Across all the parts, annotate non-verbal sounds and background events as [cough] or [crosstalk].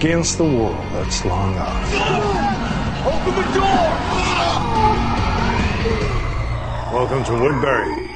against the world that's long ours. Open the door! Welcome to Woodbury.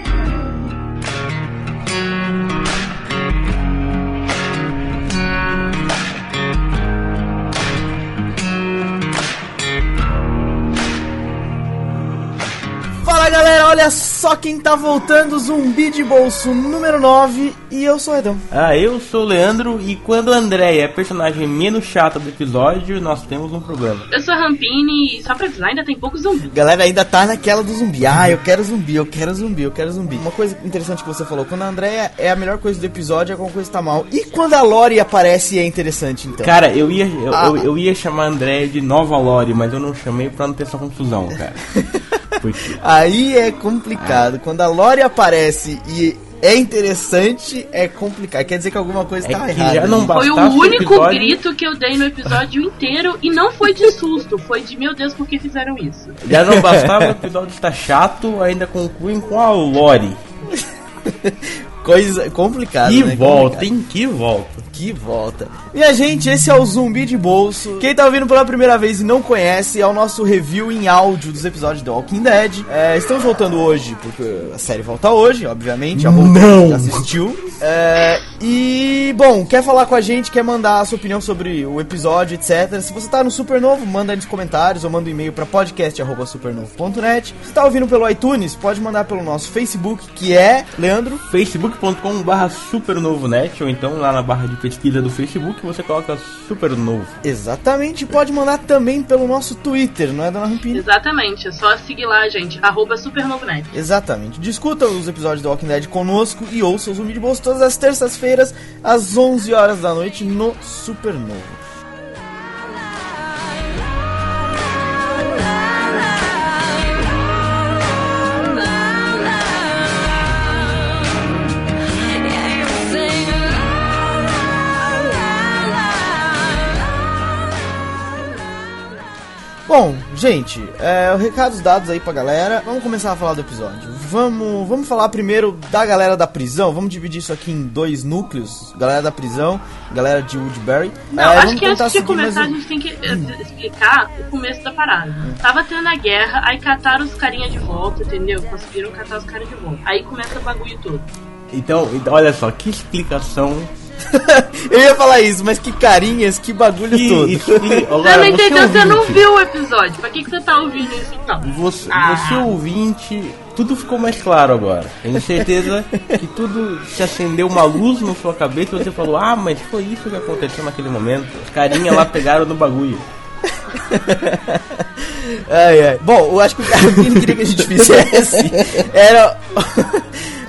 Fala galera, olha só quem tá voltando, Zumbi de Bolso número 9 e eu sou o Edão. Ah, eu sou o Leandro e quando a Andréia é a personagem menos chata do episódio, nós temos um problema. Eu sou a Rampini e só pra avisar, ainda tem poucos zumbis. Galera ainda tá naquela do zumbi, ah, eu quero zumbi, eu quero zumbi, eu quero zumbi. Uma coisa interessante que você falou, quando a Andrea é a melhor coisa do episódio, alguma coisa tá mal. E quando a Lori aparece é interessante então? Cara, eu ia, eu, Ah. eu, eu ia chamar a Andréia de Nova Lore, mas eu não chamei pra não ter essa confusão, cara. [laughs] Aí é complicado. Quando a Lori aparece e é interessante, é complicado. Quer dizer que alguma coisa é tá errada. não? Foi o único episódio, grito que eu dei no episódio inteiro e não foi de susto, foi de meu Deus, por que fizeram isso? Já não bastava o episódio estar chato, ainda concluem com a Lore. [laughs] Coisa complicada. Que né? volta, Complicado. hein? Que volta. Que volta. Minha gente, esse é o Zumbi de Bolso. Quem tá ouvindo pela primeira vez e não conhece, é o nosso review em áudio dos episódios de The Walking Dead. É, estamos voltando hoje, porque a série volta hoje, obviamente. A Não. já assistiu. É, e, bom, quer falar com a gente, quer mandar a sua opinião sobre o episódio, etc. Se você tá no Supernovo, manda aí nos comentários ou manda um e-mail pra podcast.supernovo.net. Se tá ouvindo pelo iTunes, pode mandar pelo nosso Facebook, que é, Leandro, facebook.com barra supernovonet ou então lá na barra de pesquisa do Facebook você coloca supernovo. Exatamente, pode mandar também pelo nosso Twitter, não é, dona Rampini? Exatamente, é só seguir lá, gente, arroba supernovonet. Exatamente. Discuta os episódios do Walking Dead conosco e ouça o Zumbi de Bolso todas as terças-feiras, às 11 horas da noite, no Supernovo. Bom, gente, é, recados dados aí pra galera. Vamos começar a falar do episódio. Vamos, vamos falar primeiro da galera da prisão. Vamos dividir isso aqui em dois núcleos: galera da prisão, galera de Woodbury. Não, É, acho vamos que antes de começar a um- gente tem que eh, explicar o começo da parada. Tava tendo a guerra, aí cataram os carinha de volta, entendeu? Conseguiram catar os caras de volta. Aí começa o bagulho todo. Então, então, olha só, que explicação. [laughs] Eu ia falar isso, mas que carinhas, que bagulho Que todo. expli- Você Agora, não entendeu, você não ouvinte, viu o episódio. Pra que, que você tá ouvindo isso então? Você, Ah. você ouvinte, tudo ficou mais claro agora. Tenho certeza [laughs] que tudo se acendeu uma luz na sua cabeça e você falou: Ah, mas foi isso que aconteceu naquele momento. Os carinha lá pegaram no bagulho. [laughs] Ai, ai. Bom, eu acho que o cara que ele queria que a gente fizesse era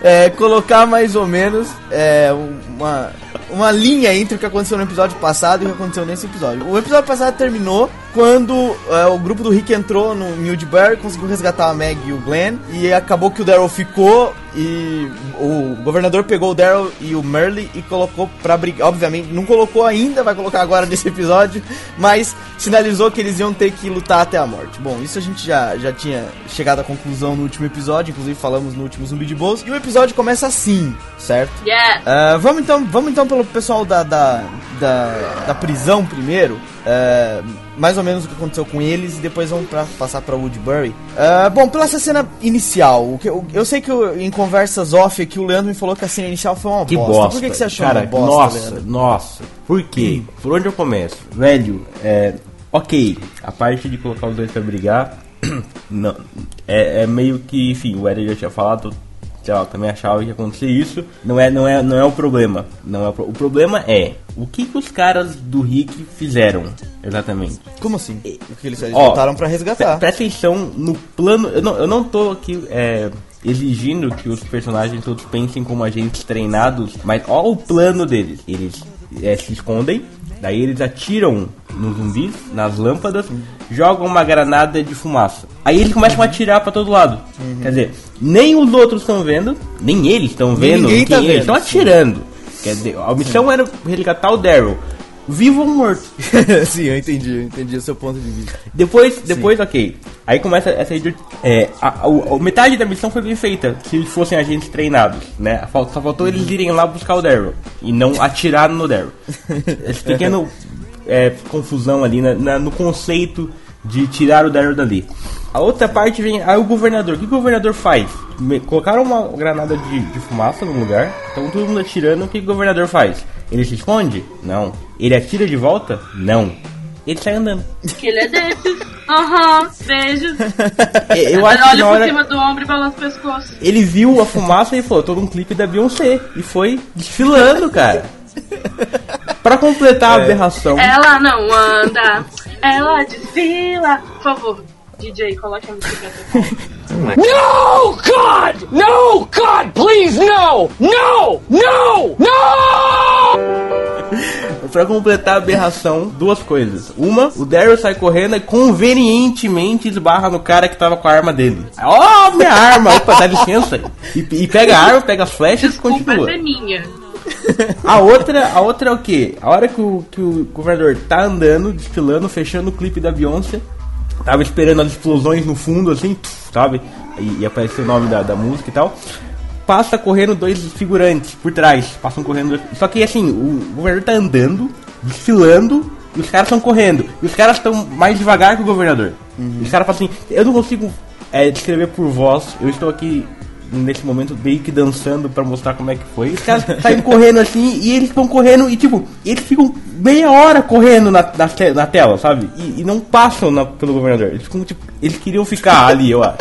é, colocar mais ou menos é, uma, uma linha entre o que aconteceu no episódio passado e o que aconteceu nesse episódio. O episódio passado terminou quando é, o grupo do Rick entrou no Mildberry, conseguiu resgatar a Meg e o Glenn, e acabou que o Daryl ficou e o governador pegou o Daryl e o Merle e colocou pra brigar. Obviamente, não colocou ainda, vai colocar agora nesse episódio, mas sinalizou que eles iam ter que lutar até a morte. Bom, isso a gente já, já tinha chegado à conclusão no último episódio, inclusive falamos no último Zumbi de Bolso. E o episódio começa assim, certo? Yeah! Ah, vamos então, vamos então pelo pessoal da, da, da, da prisão primeiro. Ah, mais ou menos o que aconteceu com eles e depois vamos pra, passar pra Woodbury. Ah, bom, pela essa cena inicial, o que, eu, eu sei que eu- em conversas off aqui o Leandro me falou que a cena inicial foi uma Que bosta. bosta. Por que, que você achou Cara, uma bosta, nossa, Leandro? nossa. Por quê? Por onde eu começo? Velho, é. Ok, a parte de colocar os dois pra brigar. [clears throat] não, é, é meio que, enfim, o Eder já tinha falado. Sei lá, também achava que ia acontecer isso. Não é, não é, não é o problema. Não é o, pro- o problema é o que, que os caras do Rick fizeram exatamente. Como assim? O que eles, eles Ó, voltaram pra resgatar. Pre- Presta atenção no plano. Eu não, eu não tô aqui é, exigindo que os personagens todos pensem como agentes treinados, mas ó o plano deles. Eles é, se escondem, daí eles atiram nos zumbis, nas lâmpadas, jogam uma granada de fumaça. Aí eles começam a atirar pra todo lado. Quer dizer, nem os outros estão vendo, nem eles estão vendo, quem tá eles estão sim. atirando. Quer dizer, a missão era resgatar o Daryl. Vivo ou morto? [laughs] Sim, eu entendi, eu entendi o seu ponto de vista. Depois, depois, ok. Aí começa essa idi- é, a, a- a- metade da missão foi bem feita, se eles fossem agentes treinados, né? Só faltou eles irem lá buscar o Daryl e não atirar no Daryl. [laughs] Esse pequeno é, confusão ali na- na- no conceito de tirar o Daryl dali. A outra parte vem, aí o governador, o que o governador faz? Me- colocaram uma granada de, de fumaça no lugar, então todo mundo atirando, o que o governador faz? Ele se esconde? Não. Ele atira de volta? Não. Ele sai andando. Que ele é desses. Aham, beijos. Eu acho que Olha por hora cima do ombro e balança o pescoço. ele viu a fumaça e falou, todo um clipe da Beyoncé. E foi desfilando, cara. Pra completar a aberração. Ela não anda, ela desfila. Por favor, DJ, coloque a música. No, God! No, God, please, no! No! No! No! [laughs] Pra completar a aberração, duas coisas. Uma, o Daryl sai correndo e convenientemente esbarra no cara que tava com a arma dele. Ó, minha arma! Opa, dá licença. E, e pega a arma, pega as flechas e Desculpa, continua. essa é minha. [laughs] A outra, a outra é o quê? A hora que o, que o governador tá andando, desfilando, fechando o clipe da Beyoncé, tava esperando as explosões no fundo, assim, sabe? E, e apareceu o nome da, da música e tal. Passa correndo dois figurantes por trás, passam correndo. Só que assim, o governador tá andando, desfilando, e os caras estão correndo. E os caras estão mais devagar que o governador. E os caras falam assim: eu não consigo é, descrever por voz, eu estou aqui nesse momento meio que dançando pra mostrar como é que foi. Os caras [laughs] saem correndo assim e eles estão correndo e tipo, eles ficam meia hora correndo na, na, te- na tela, sabe? E, e não passam na- pelo governador. Eles ficam tipo, eles queriam ficar ali, eu acho.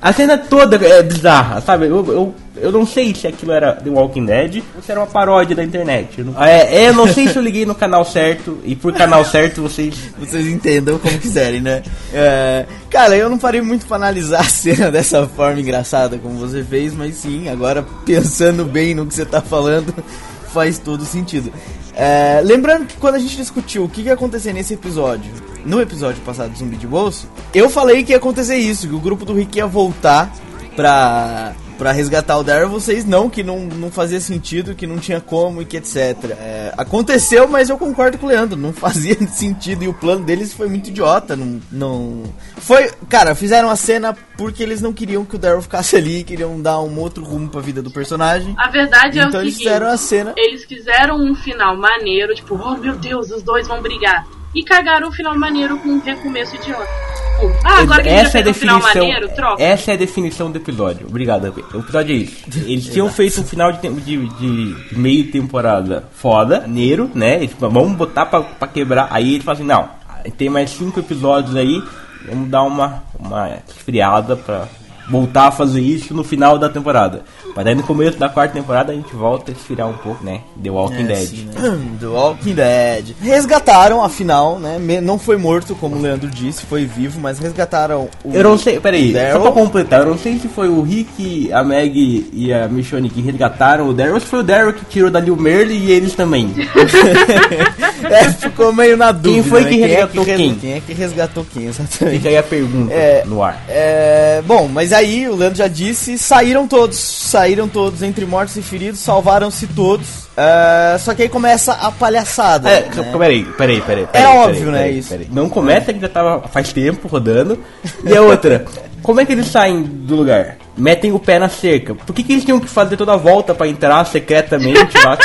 A cena toda é bizarra, sabe? Eu, eu, eu não sei se aquilo era The Walking Dead ou se era uma paródia da internet. Eu não, é, é, eu não sei se eu liguei no canal certo e por canal certo vocês Vocês entendam como quiserem, né? É, cara, eu não parei muito pra analisar a cena [laughs] dessa forma engraçada como você fez, mas sim, agora pensando bem no que você tá falando, [laughs] faz todo sentido. É, lembrando que quando a gente discutiu o que ia acontecer nesse episódio, no episódio passado do Zumbi de Bolso, eu falei que ia acontecer isso, que o grupo do Rick ia voltar pra, pra resgatar o Daryl, vocês não, que não, não fazia sentido, que não tinha como e que etc. É, aconteceu, mas eu concordo com o Leandro, não [laughs] fazia sentido e o plano deles foi muito idiota, não, não... Foi, cara, fizeram a cena porque eles não queriam que o Daryl ficasse ali, queriam dar um outro rumo pra vida do personagem. A verdade é Então o eles seguinte: fizeram a cena. eles fizeram um final maneiro, tipo, oh meu Deus, os dois vão brigar. E cagaram o final maneiro com um recomeço idiota. Tipo, ah, agora que a gente já essa é um final definição. maneiro, troca. Essa é a definição do episódio. Obrigado. O episódio é isso. Eles tinham feito um final de, de, de meio temporada foda, maneiro, né? Eles vamos botar pra, pra quebrar. Aí eles falam assim, não, tem mais cinco episódios aí, vamos dar uma, uma esfriada pra voltar a fazer isso no final da temporada. Mas aí no começo da quarta temporada a gente volta a esfriar um pouco, né? The Walking É, Dead. sim, né? [clears throat] The Walking Dead. Resgataram, afinal, né? Não foi morto, como o Leandro disse, foi vivo, mas resgataram o. Eu não sei, peraí, só pra completar, eu não sei se foi o Rick, a Meg e a Michonne que resgataram o Daryl, ou se foi o Daryl que tirou dali o Merle e eles também. [laughs] É, ficou meio na dúvida. foi né? que é resgatou res- quem? Quem é que resgatou quem, exatamente. Fica aí a pergunta É. no ar. É, bom, mas aí o Leandro já disse, saíram todos, saíram todos entre mortos e feridos, salvaram-se todos. É, só que aí começa a palhaçada. É, né? peraí, peraí, peraí. É peraí, óbvio, peraí, né, peraí, isso. peraí. Não começa que já tava faz tempo rodando. E a outra, como é que eles saem do lugar? Metem o pé na cerca. Por que, que eles tinham que fazer toda a volta pra entrar secretamente lá?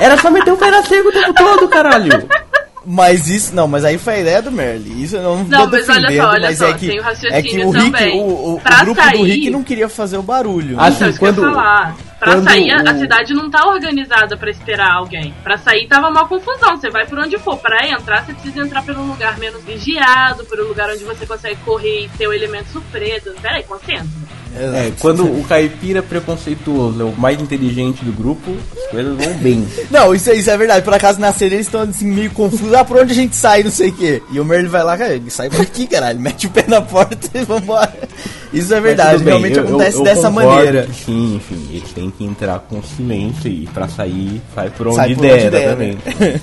Era só meter o pé na cerca o tempo todo, caralho. Mas isso, não, mas aí foi a ideia do Merle. Isso eu não, Não, tô mas olha só, olha mas só, é que o é que o Rick, também. o, o- o grupo do sair- Rick não queria fazer o barulho. Né? Então, Assim, isso que eu ia quando- falar. Pra quando sair, a- a o- cidade não tá organizada pra esperar alguém. Pra sair tava uma confusão. Você vai por onde for. Pra entrar, você precisa entrar pelo lugar menos vigiado, pelo lugar onde você consegue correr e ter o elemento surpresa. Peraí, concentra. É, quando o caipira preconceituoso é o mais inteligente do grupo, as coisas vão bem. [laughs] Não, isso, é- isso é verdade. Por acaso na série eles estão assim, meio confusos. Ah, por onde a gente sai, não sei o quê. E o Merle vai lá, cara, sai por aqui, caralho. Mete o pé na porta e vambora. Isso é verdade, bem, realmente eu- eu- acontece eu dessa concordo maneira. Sim, enfim, eles têm que entrar com silêncio e pra sair, sai por onde Sai por der, onde der, né? [laughs]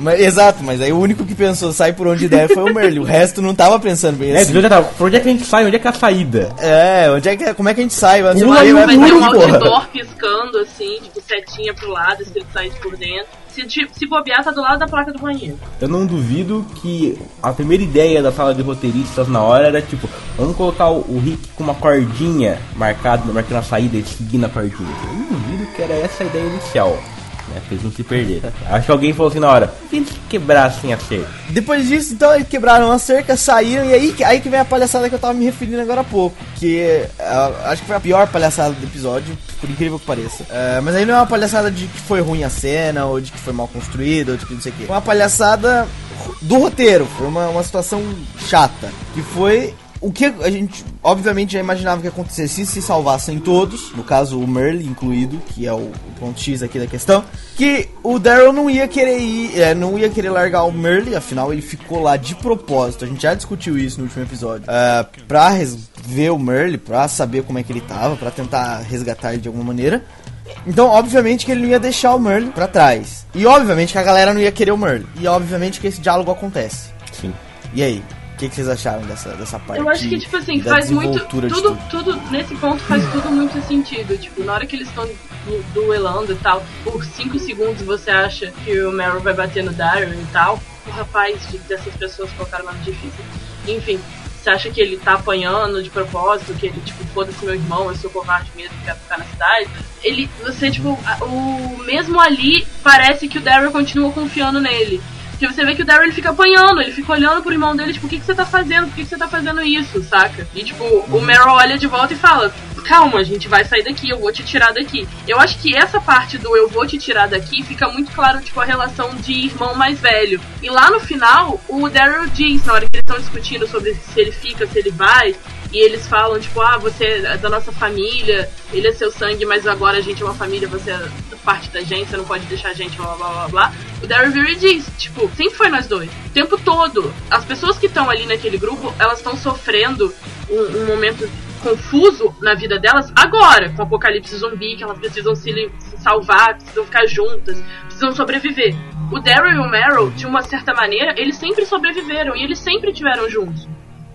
Mas- exato, mas aí o único que pensou sai por onde der foi o Merle. O resto não tava pensando bem É, assim. você já tá, por onde é que a gente sai? Onde é que é a saída? É, onde é que, como é que a gente sai? Vai, Pula vai, no vai, Vai ter um vai, porra. outdoor piscando, assim, tipo, setinha pro lado, escrito sair por dentro. Se, tipo, se bobear, tá do lado da placa do banheiro. Eu não duvido que a primeira ideia da sala de roteiristas na hora era tipo, vamos colocar o, o Rick com uma cordinha marcada, marcando a saída e seguindo a cordinha. Eu não duvido que era essa a ideia inicial. Né? Fez não se perder. Acho que alguém falou assim na hora, e eles quebrassem a cerca? Depois disso, então, eles quebraram a cerca, saíram, e aí, aí que vem a palhaçada que eu tava me referindo agora há pouco. Que uh, acho que foi a pior palhaçada do episódio, por incrível que pareça. Uh, mas aí não é uma palhaçada de que foi ruim a cena, ou de que foi mal construída, ou de que não sei o quê. Uma palhaçada do roteiro, foi uma, uma situação chata. Que foi o que a gente, obviamente, já imaginava que acontecesse se salvassem todos, no caso o Merle incluído, que é o ponto X aqui da questão, que o Daryl não ia querer ir, é, não ia querer largar o Merle, afinal ele ficou lá de propósito, a gente já discutiu isso no último episódio, uh, pra ver o Merle, pra saber como é que ele tava, pra tentar resgatar ele de alguma maneira. Então, obviamente que ele não ia deixar o Merle pra trás. E obviamente que a galera não ia querer o Merle. E obviamente que esse diálogo acontece. Sim. E aí? Que, que vocês acharam dessa, dessa parte? Eu acho que, tipo assim, faz muito. Tudo, tudo, tudo, nesse ponto faz tudo muito sentido. Tipo, na hora que eles estão duelando e tal, por 5 segundos você acha que o Meryl vai bater no Daryl e tal. O rapaz dessas pessoas colocaram nome difícil. Enfim, você acha que ele tá apanhando de propósito, que ele, tipo, foda-se meu irmão, eu sou covarde mesmo, quero ficar na cidade. Ele, você, tipo, o mesmo ali, parece que o Daryl continua confiando nele. Porque você vê que o Daryl fica apanhando, ele fica olhando pro irmão dele, tipo, o que, que você tá fazendo? Por que, que você tá fazendo isso, saca? E tipo, o Meryl olha de volta e fala, calma, a gente vai sair daqui, eu vou te tirar daqui. Eu acho que essa parte do eu vou te tirar daqui fica muito claro, tipo, a relação de irmão mais velho. E lá no final, o Daryl diz, na hora que eles estão discutindo sobre se ele fica, se ele vai, e eles falam, tipo, ah, você é da nossa família, ele é seu sangue, mas agora a gente é uma família, você é parte da gente, você não pode deixar a gente, blá blá blá blá. O Daryl Veary diz, tipo, sempre foi nós dois. O tempo todo. As pessoas que estão ali naquele grupo, elas estão sofrendo um, um, momento confuso na vida delas agora, com o apocalipse zumbi, que elas precisam se, se salvar, precisam ficar juntas, precisam sobreviver. O Daryl e o Meryl, de uma certa maneira, eles sempre sobreviveram e eles sempre tiveram juntos.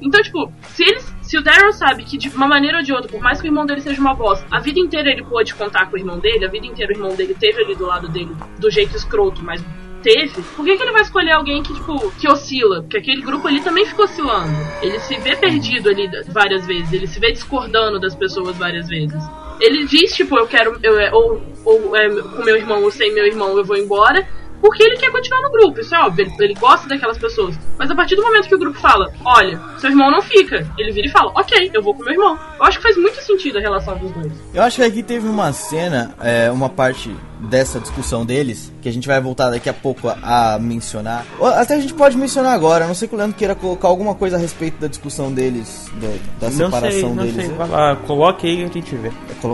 Então, tipo, se eles se o Daryl sabe que de uma maneira ou de outra, por mais que o irmão dele seja uma bosta, a vida inteira ele pôde contar com o irmão dele, a vida inteira o irmão dele teve ali do lado dele do jeito escroto, mas teve, por que, que ele vai escolher alguém que, tipo, que oscila? Porque aquele grupo ali também ficou oscilando. Ele se vê perdido ali várias vezes, ele se vê discordando das pessoas várias vezes. Ele diz, tipo, eu quero, eu, é, ou, ou é, com meu irmão ou sem meu irmão eu vou embora, porque ele quer continuar no grupo, isso é óbvio, ele, ele, gosta daquelas pessoas. Mas a partir do momento que o grupo fala, olha, seu irmão não fica, ele vira e fala, ok, eu vou com meu irmão. Eu acho que faz muito sentido a relação dos dois. Eu acho que aqui teve uma cena, é, uma parte dessa discussão deles, que a gente vai voltar daqui a pouco a, a mencionar. Ou até a gente pode mencionar agora, não sei que o Leandro queira colocar alguma coisa a respeito da discussão deles, do, da não separação sei, não deles. Sei. Vai lá, coloque aí e a gente vê.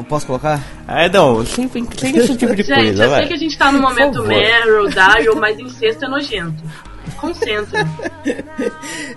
posso colocar? Ah, não, sempre tem esse tipo de gente, coisa, Gente, eu vai. sei que a gente tá no momento Meryl, Daryl, mas incesto é nojento. Concentra.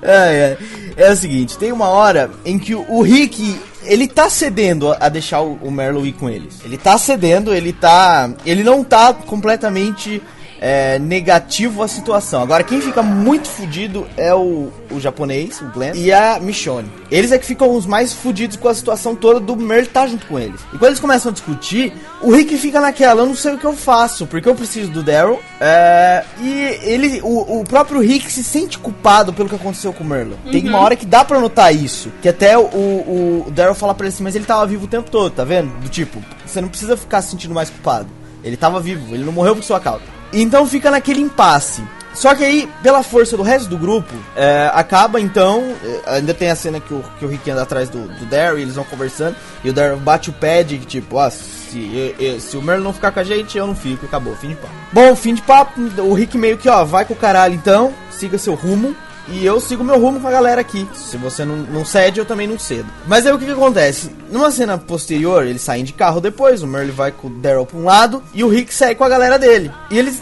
é, é. o seguinte, tem uma hora em que o, Rick ele tá cedendo a, deixar o Merlo ir com eles. Ele tá cedendo, ele tá. Ele não tá completamente é, negativo a situação. Agora, quem fica muito fudido é o, o japonês, o Glenn, e a Michonne. Eles é que ficam os mais fudidos com a situação toda do Merle tá junto com eles. E quando eles começam a discutir, o Rick fica naquela, eu não sei o que eu faço, porque eu preciso do Daryl. É, e ele, o, o, próprio Rick se sente culpado pelo que aconteceu com o Merle. Uhum. Tem uma hora que dá pra notar isso. Que até o, o, o Daryl fala pra ele assim, mas ele tava vivo o tempo todo, tá vendo? Do tipo, você não precisa ficar se sentindo mais culpado. Ele tava vivo, ele não morreu por sua causa. Então fica naquele impasse. Só que aí, pela força do resto do grupo, é, acaba então. É, ainda tem a cena que o, que o Rick anda atrás do, do Daryl, eles vão conversando, e o Daryl bate o pad, tipo, ó, se, se o Merlin não ficar com a gente, eu não fico, acabou, fim de papo. Bom, fim de papo, o Rick meio que, ó, vai com o caralho então, siga seu rumo. E eu sigo meu rumo com a galera aqui. Se você não, não cede, eu também não cedo. Mas aí o que, que acontece? Numa cena posterior, eles saem de carro depois. O Merle vai com o Daryl pra um lado e o Rick sai com a galera dele. E eles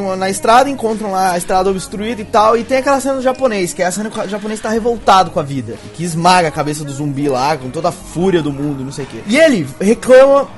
uma na estrada, encontram lá a estrada obstruída e tal. E tem aquela cena do japonês, que é a cena que o japonês tá revoltado com a vida. Que esmaga a cabeça do zumbi lá, com toda a fúria do mundo, não sei o quê. E ele reclama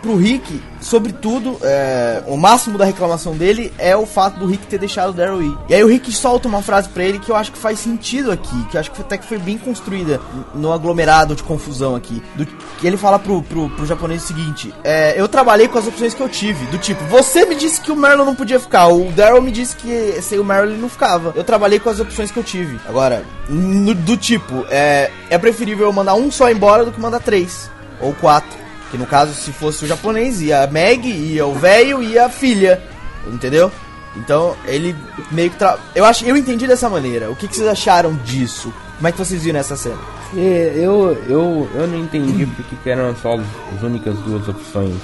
pro Rick, sobretudo, é, o máximo da reclamação dele é o fato do Rick ter deixado o Daryl ir. E aí o Rick solta uma frase pra ele que eu acho que faz sentido aqui, que eu acho que até que foi bem construída no aglomerado de confusão aqui. Do, que ele fala pro, pro, pro japonês o seguinte: é, Eu trabalhei com as opções que eu tive. Do tipo, você me disse que o Merlin não podia ficar, o Daryl me disse que sem o Merlin não ficava. Eu trabalhei com as opções que eu tive. Agora, no, do tipo, é, é preferível eu mandar um só embora do que mandar três ou quatro. Que no caso, se fosse o japonês, ia a Meg, ia o velho e a filha. Entendeu? Então, ele meio que. Tra... Eu, acho, eu entendi dessa maneira. O que, que vocês acharam disso? Como é que vocês viram essa cena? É, eu, eu, eu não entendi porque que eram só as únicas duas opções.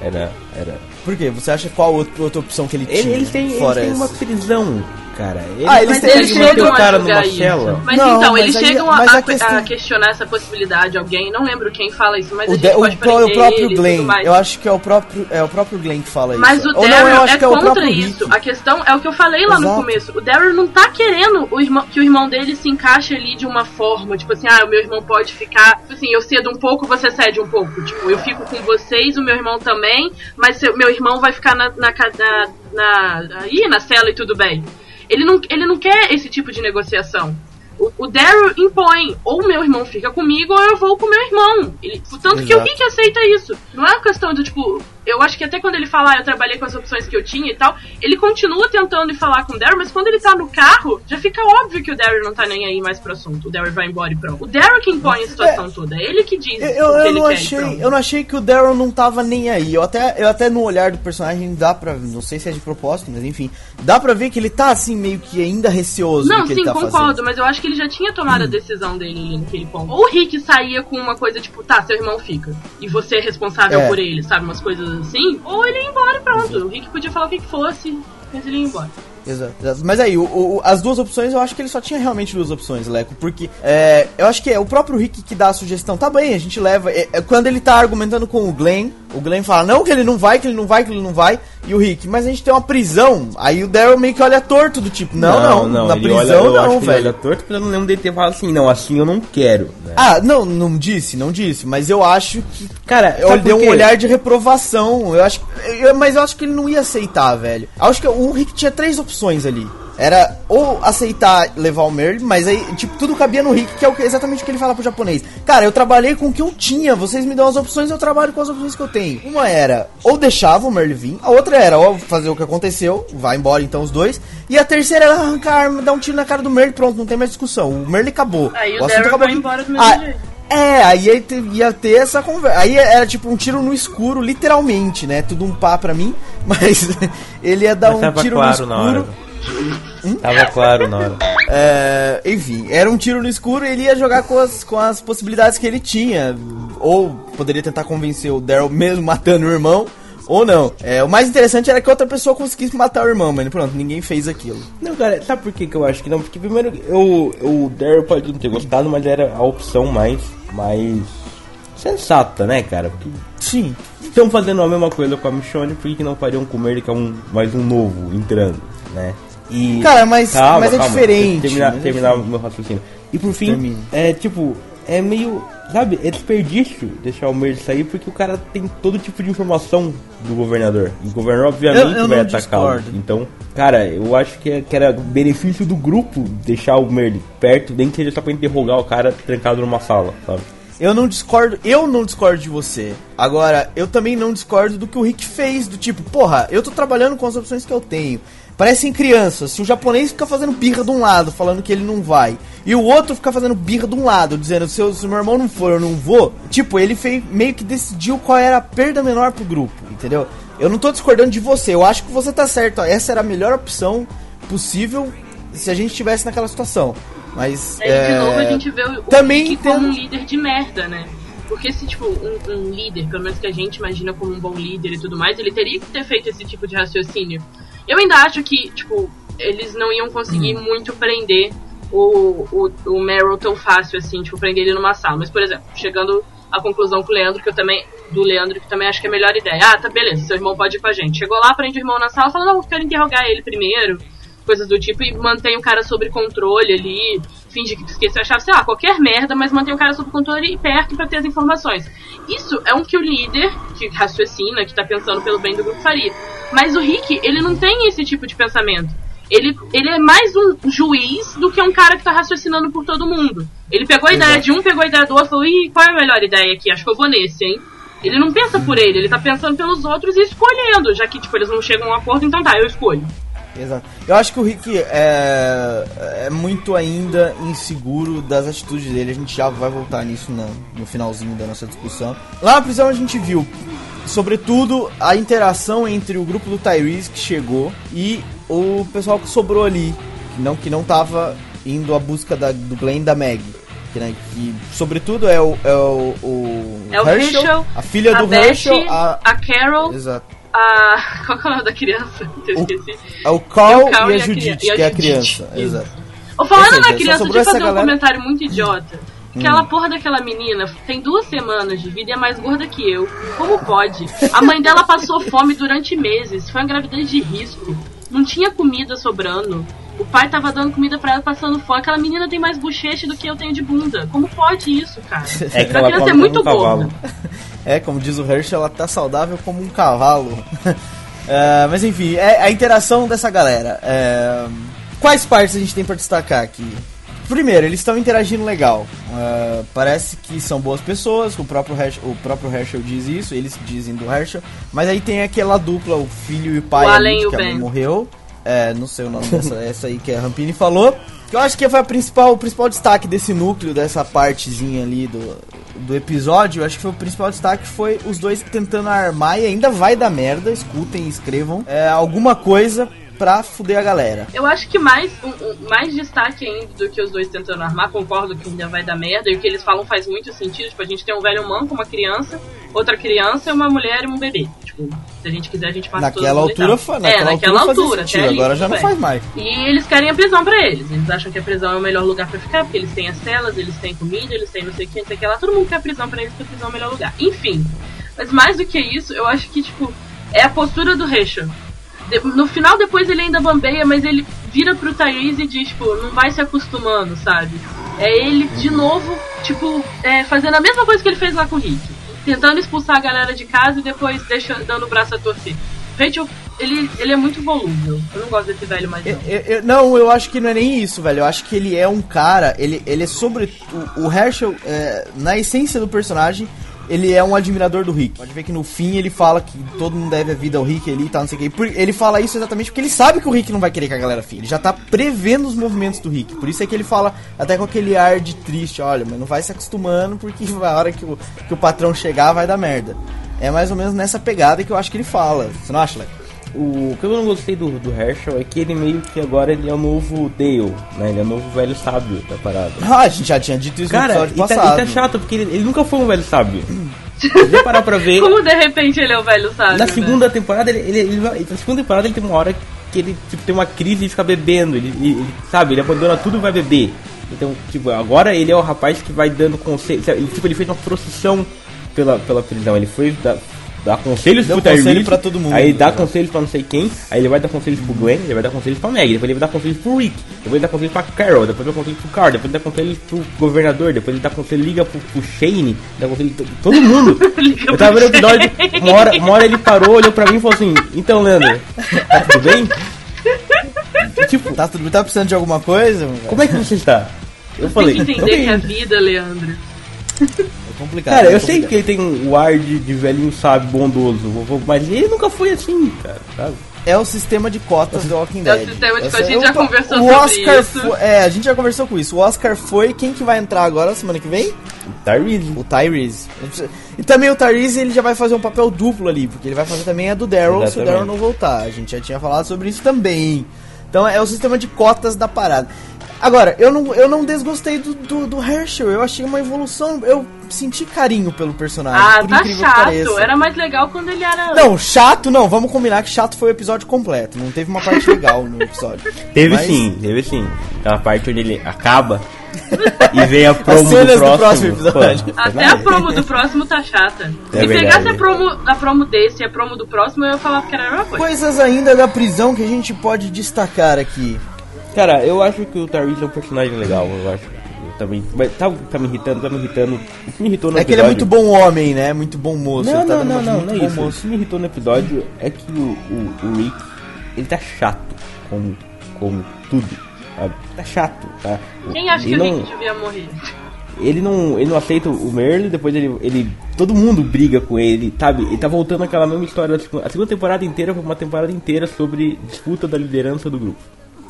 Era. era... Por quê? Você acha qual outra, outra opção que ele tinha? Ele, ele tem, ele fora tem uma essa? prisão, cara. Ele, Ah, eles Mas chegam o cara numa cela. Mas Não, então, mas eles aí- chegam a, mas a a- questão- a questionar essa possibilidade. Alguém, não lembro quem fala isso, mas a O, gente de- o prender o próprio ele Glenn, eu acho que é o próprio, é o próprio Glenn que fala Mas isso. o Ou Daryl não, eu acho é que é o contra próprio isso. Rick. A questão é o que eu falei lá no Exato. começo. O Daryl não tá querendo o irmão- que o irmão dele se encaixe ali de uma forma, tipo assim, ah, o meu irmão pode ficar, tipo assim, eu cedo um pouco, você cede um pouco. Tipo, eu fico com vocês, o meu irmão também, mas meu irmão vai ficar na, na, ca- na, na, aí, na cela e tudo bem. Ele não, ele não quer esse tipo de negociação. O, o Daryl impõe, ou meu irmão fica comigo, ou eu vou com meu irmão. Ele, tanto que o Exato. Rick aceita isso. Não é uma questão do tipo. Eu acho que até quando ele fala, ah, eu trabalhei com as opções que eu tinha e tal, ele continua tentando ir falar com o Daryl, mas quando ele tá no carro, já fica óbvio que o Daryl não tá nem aí mais pro assunto. O Daryl vai embora e pronto. O Daryl que impõe a situação toda, é ele que diz Eu, o eu, que eu ele não achei, eu não achei que o Daryl não tava nem aí. Eu até, eu até no olhar do personagem dá pra. Não sei se é de propósito, mas enfim. Dá pra ver que ele tá assim, meio que ainda receoso Não, sim, tá concordo, fazendo. mas eu acho que ele já tinha tomado a decisão dele ali naquele ponto. Ou o Rick saía com uma coisa tipo, tá, seu irmão fica. E você é responsável É. por ele, sabe? Umas coisas assim. Ou ele ia embora e pronto. O Rick podia falar o que, que fosse, mas ele ia embora. Exato, exato. Mas aí, o- o- as duas opções, eu acho que ele só tinha realmente duas opções, Leco. Porque é, eu acho que é o próprio Rick que dá a sugestão. Tá bem, a gente leva. é- é quando ele tá argumentando com o Glenn, o Glenn fala, não, que ele não vai, que ele não vai, que ele não vai. E o Rick, mas a gente tem uma prisão. Aí o Daryl meio que olha torto, do tipo, não, não, na ele prisão olha, eu acho não, que ele velho. olha torto, porque eu não lembro dele ter falado assim, não, assim eu não quero. né? Ah, não, não disse, não disse, mas eu acho que. Cara, Eu dei por um olhar de reprovação. Eu acho, eu- mas eu acho que ele não ia aceitar, velho. Eu acho que o Rick tinha três opções ali. Era ou aceitar levar o Merle, mas aí, tipo, tudo cabia no Rick, que é o que- exatamente o que ele fala pro japonês. Cara, eu trabalhei com o que eu tinha, vocês me dão as opções, eu trabalho com as opções que eu tenho. Uma era, ou deixava o Merle vir, a outra era, ou fazer o que aconteceu, vai embora então os dois, e a terceira era arrancar a arma, dar um tiro na cara do Merle, pronto, não tem mais discussão. O Merle acabou. Aí o assunto Daryl acabou vai embora do mesmo Ah, jeito. é, aí ia ter, ia ter essa conversa. Aí era tipo um tiro no escuro, literalmente, né? Tudo um pá pra mim, mas [laughs] ele ia dar Mas um tava tiro claro no na hora. escuro. Tava claro na hora. É, enfim, era um tiro no escuro e ele ia jogar com as, com as possibilidades que ele tinha. Ou poderia tentar convencer o Daryl mesmo matando o irmão, ou não. É, o mais interessante era que outra pessoa conseguisse matar o irmão, mas pronto, ninguém fez aquilo. Não, cara, sabe por que, que eu acho que não? Porque primeiro, eu, o Daryl pode não ter gostado, mas era a opção mais, mais sensata, né, cara? Porque Sim. estão fazendo a mesma coisa com a Michonne, por que, que não fariam com ele que é um, mais um novo entrando, né? E, Cara, mas- mas é diferente, Terminar, mas é terminar o meu raciocínio. E por fim, Termine. é tipo, é meio, sabe, é desperdício deixar o Merle sair porque o cara tem todo tipo de informação do governador. E o governador, obviamente, Eu- eu vai atacá-lo. Então, cara, eu acho que, é- que era benefício do grupo deixar o Merle perto, nem que seja só pra interrogar o cara trancado numa sala, sabe? Eu não discordo, eu não discordo de você. Agora, eu também não discordo do que o Rick fez, do tipo, porra, eu tô trabalhando com as opções que eu tenho. Parecem crianças, se o japonês fica fazendo birra de um lado, falando que ele não vai, e o outro fica fazendo birra de um lado, dizendo, se, eu- se meu irmão não for, eu não vou. Tipo, ele fez, meio que decidiu qual era a perda menor pro grupo, entendeu? Eu não tô discordando de você, eu acho que você tá certo, ó, essa era a melhor opção possível se a gente estivesse naquela situação. Mas. Aí, é, de novo, a gente vê o, também Rick como um líder de merda, né? Porque se, tipo, um, um líder, pelo menos que a gente imagina como um bom líder e tudo mais, ele teria que ter feito esse tipo de raciocínio. Eu ainda acho que, tipo, eles não iam conseguir muito prender o, o, o Meryl tão fácil assim, tipo, prender ele numa sala. Mas, por exemplo, chegando à conclusão com o Leandro, que eu também. Do Leandro, que também acho que é a melhor ideia. Ah, tá, beleza, seu irmão pode ir com a gente. Chegou lá, prende o irmão na sala, fala, não, eu quero interrogar ele primeiro coisas do tipo, e mantém o cara sob controle ali, finge que esqueceu a chave, sei lá, qualquer merda, mas mantém o cara sob controle e perto pra ter as informações. Isso é um que o líder, que raciocina, que tá pensando pelo bem do grupo, faria. Mas o Rick, ele não tem esse tipo de pensamento. Ele, ele é mais um juiz do que um cara que tá raciocinando por todo mundo. Ele pegou a ideia de um, pegou a ideia do outro e falou, ih, qual é a melhor ideia aqui? Acho que eu vou nesse, hein? Ele não pensa por ele, ele tá pensando pelos outros e escolhendo, já que, tipo, eles não chegam a um acordo, então tá, eu escolho. Exato. Eu acho que o Rick é, é muito ainda inseguro das atitudes dele. A gente já vai voltar nisso no, no finalzinho da nossa discussão. Lá na prisão a gente viu, sobretudo, a interação entre o grupo do Tyrese que chegou e o pessoal que sobrou ali, que não, que não tava indo à busca da, do Glenn e da Meg. Que, né, que, sobretudo é o, é o, o É o Herschel, a filha a do Beth, Herschel, a, a Carol, exato. A. Qual é o nome da criança? [laughs] Eu esqueci. É o E o Carl e a e a e a que é a criança. Isso. Exato. Ou falando seja, na criança, deixa eu fazer um galera- comentário muito idiota. Aquela porra daquela menina tem duas semanas de vida e é mais gorda que eu. Como pode? A mãe dela passou fome durante meses. Foi uma gravidez de risco. Não tinha comida sobrando. O pai tava dando comida pra ela passando fome. Aquela menina tem mais bocheche do que eu tenho de bunda. Como pode isso, cara? [laughs] É que ela criança é muito como um cavalo. gorda. É, como diz o Herschel, ela tá saudável como um cavalo. [laughs] É, mas enfim, é a interação dessa galera. É, quais partes a gente tem pra destacar aqui? Primeiro, eles estão interagindo legal. É, parece que são boas pessoas, o próprio, Herschel, o próprio Herschel diz isso, eles dizem do Herschel. Mas aí tem aquela dupla, o filho e o pai O ali, e que morreu. É, não sei o nome dessa [laughs] essa aí que a Rampini falou. Que eu acho que foi a principal, o principal destaque desse núcleo, dessa partezinha ali do, do episódio. Eu acho que foi o principal destaque foi os dois tentando armar e ainda vai dar merda. Escutem, escrevam é, alguma coisa pra fuder a galera. Eu acho que mais, um, um- mais destaque ainda do que os dois tentando armar, concordo que ainda vai dar merda, e o que eles falam faz muito sentido. Tipo, a gente tem um velho manco, uma criança, outra criança, uma mulher e um bebê. Tipo, se a gente quiser, a gente passa Naquela altura, fa é, naquela naquela altura, altura, sentido, ali, agora já não faz mais. E eles querem a prisão pra eles. Eles acham que a prisão é o melhor lugar pra ficar, porque eles têm as celas, eles têm comida, eles têm não sei o que, não sei o que lá. Todo mundo quer a prisão pra eles, porque a prisão é o melhor lugar. Enfim. Mas mais do que isso, eu acho que, tipo, é a postura do Rachel. No final, depois ele ainda bambeia, mas ele vira pro Tyrese e diz, tipo, não vai se acostumando, sabe? É ele, de novo, tipo, é, fazendo a mesma coisa que ele fez lá com o Rick. Tentando expulsar a galera de casa e depois deixa, dando o braço a torcer. Rachel, ele, ele é muito volúvel. Eu não gosto desse velho mais não. Eu- eu- eu- não, eu acho que não é nem isso, velho. Eu acho que ele é um cara. Ele, ele é sobre. O, o Herschel, é, na essência do personagem, ele é um admirador do Rick. Pode ver que no fim ele fala que todo mundo deve a vida ao Rick ali e tal, não sei o que. Ele fala isso exatamente porque ele sabe que o Rick não vai querer que a galera fique. Ele já tá prevendo os movimentos do Rick. Por isso é que ele fala até com aquele ar de triste: olha, mas não vai se acostumando porque [laughs] a hora que o, que o patrão chegar vai dar merda. É mais ou menos nessa pegada que eu acho que ele fala. Você não acha, Leco? O que eu não gostei do, do Herschel é que ele meio que agora ele é o novo Dale, né? Ele é o novo velho sábio da parada. Ah, a gente já tinha dito isso Cara, no e episódio tá, passado. e tá chato, porque ele, ele nunca foi um velho sábio. Se você parar pra ver, Como de repente ele é o velho sábio? na né? segunda temporada, ele, ele, ele- na segunda temporada ele tem uma hora que ele tipo, tem uma crise e fica bebendo. Ele, ele- ele- sabe, ele abandona tudo e vai beber. Então, tipo, agora ele é o rapaz que vai dando conselhos. Ele, tipo, ele fez uma procissão pela, pela prisão. Ele foi dar, dar conselhos Deu pro conselho Tyrese, pra todo mundo. Aí ele dá conselhos pra não sei quem, aí ele vai dar conselhos pro Glenn, ele vai dar conselhos pra Meg, depois ele vai dar conselhos pro Rick, depois ele dá conselhos pra Carol, depois ele dá conselhos pro Carl, depois ele dá conselhos pro governador, depois ele dá conselho, liga pro, pro Shane, dá conselho to- todo mundo. [laughs] Eu tava vendo o episódio, uma hora, uma hora ele parou, olhou pra mim e falou assim, então Leandro, tá tudo bem? tipo, Tá, tudo, tá precisando de alguma coisa? como é que você está? Eu Tem falei, que "Tô entender que a bem." vida, Leandro. É complicado. Cara, é eu sei complicado. que ele tem o ar de, de velhinho sábio, bondoso, vovô, mas ele nunca foi assim, cara, sabe? É o sistema de cotas do Walking É o Dead. sistema de cotas, a gente já conversou o sobre Oscar isso. Foi, é, a gente já conversou com isso. O Oscar foi. Quem que vai entrar agora semana que vem? Tyrese. O Tyrese. E também o Tyrese ele já vai fazer um papel duplo ali, porque ele vai fazer também a do Daryl se o. Daryl não voltar. A gente já tinha falado sobre isso também. Então é o sistema de cotas da parada. Agora, eu não, eu não desgostei do, do, do Herschel, eu achei uma evolução, eu senti carinho pelo personagem. Ah, por tá chato. Era mais legal quando ele era. Não, chato não, vamos combinar que chato foi o episódio completo. Não teve uma parte legal no episódio. [laughs] Teve Mas sim, teve sim. Aquela parte onde ele acaba e vem a promo do do próximo. próximo episódio. Pô, Até a promo do próximo tá chata. É Se verdade. pegasse a promo, a promo desse e a promo do próximo, eu falava que era a mesma coisa. Coisas ainda da prisão que a gente pode destacar aqui. Cara, eu acho que o Tyrese é um personagem legal, eu acho. Eu também. Mas tá, tá me irritando, tá me irritando. O que me irritou no É que ele é episódio- muito bom homem, né? Muito bom moço. Não, ele tá não, dando não, não, não é isso. O moço. que me irritou no episódio é que o, o, o Rick, ele tá chato como, como tudo, sabe? Tá chato, tá? Quem acha que Ele o não- Rick devia morrer? ele não, ele não aceita o Merle, depois ele, ele. Todo mundo briga com ele, sabe? Ele tá voltando aquela mesma história. da segunda- A segunda temporada inteira foi uma temporada inteira sobre disputa da liderança do grupo.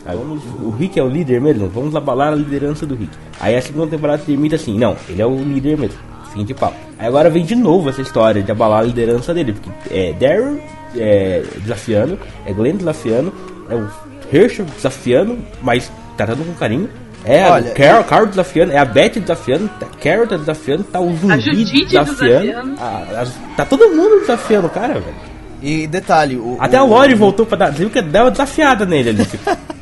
Aí vamos, o Rick é o líder mesmo, vamos abalar a liderança do Rick. Aí a segunda temporada termina assim, não, ele é o líder mesmo. Fim de papo. Aí agora vem de novo essa história de abalar a liderança dele, porque é Daryl é, desafiando, é Glenn desafiando, é o Herschel desafiando, mas tratando com carinho. É Olha, o Carol, Carol desafiando, é a Beth desafiando, tá, Carol tá desafiando, tá o Zumbi desafiando. desafiando. a- a- tá todo mundo desafiando o cara, velho. E detalhe, o, Até o- a Lori voltou pra dar, viu que deu uma desafiada nele ali. Tipo. [laughs]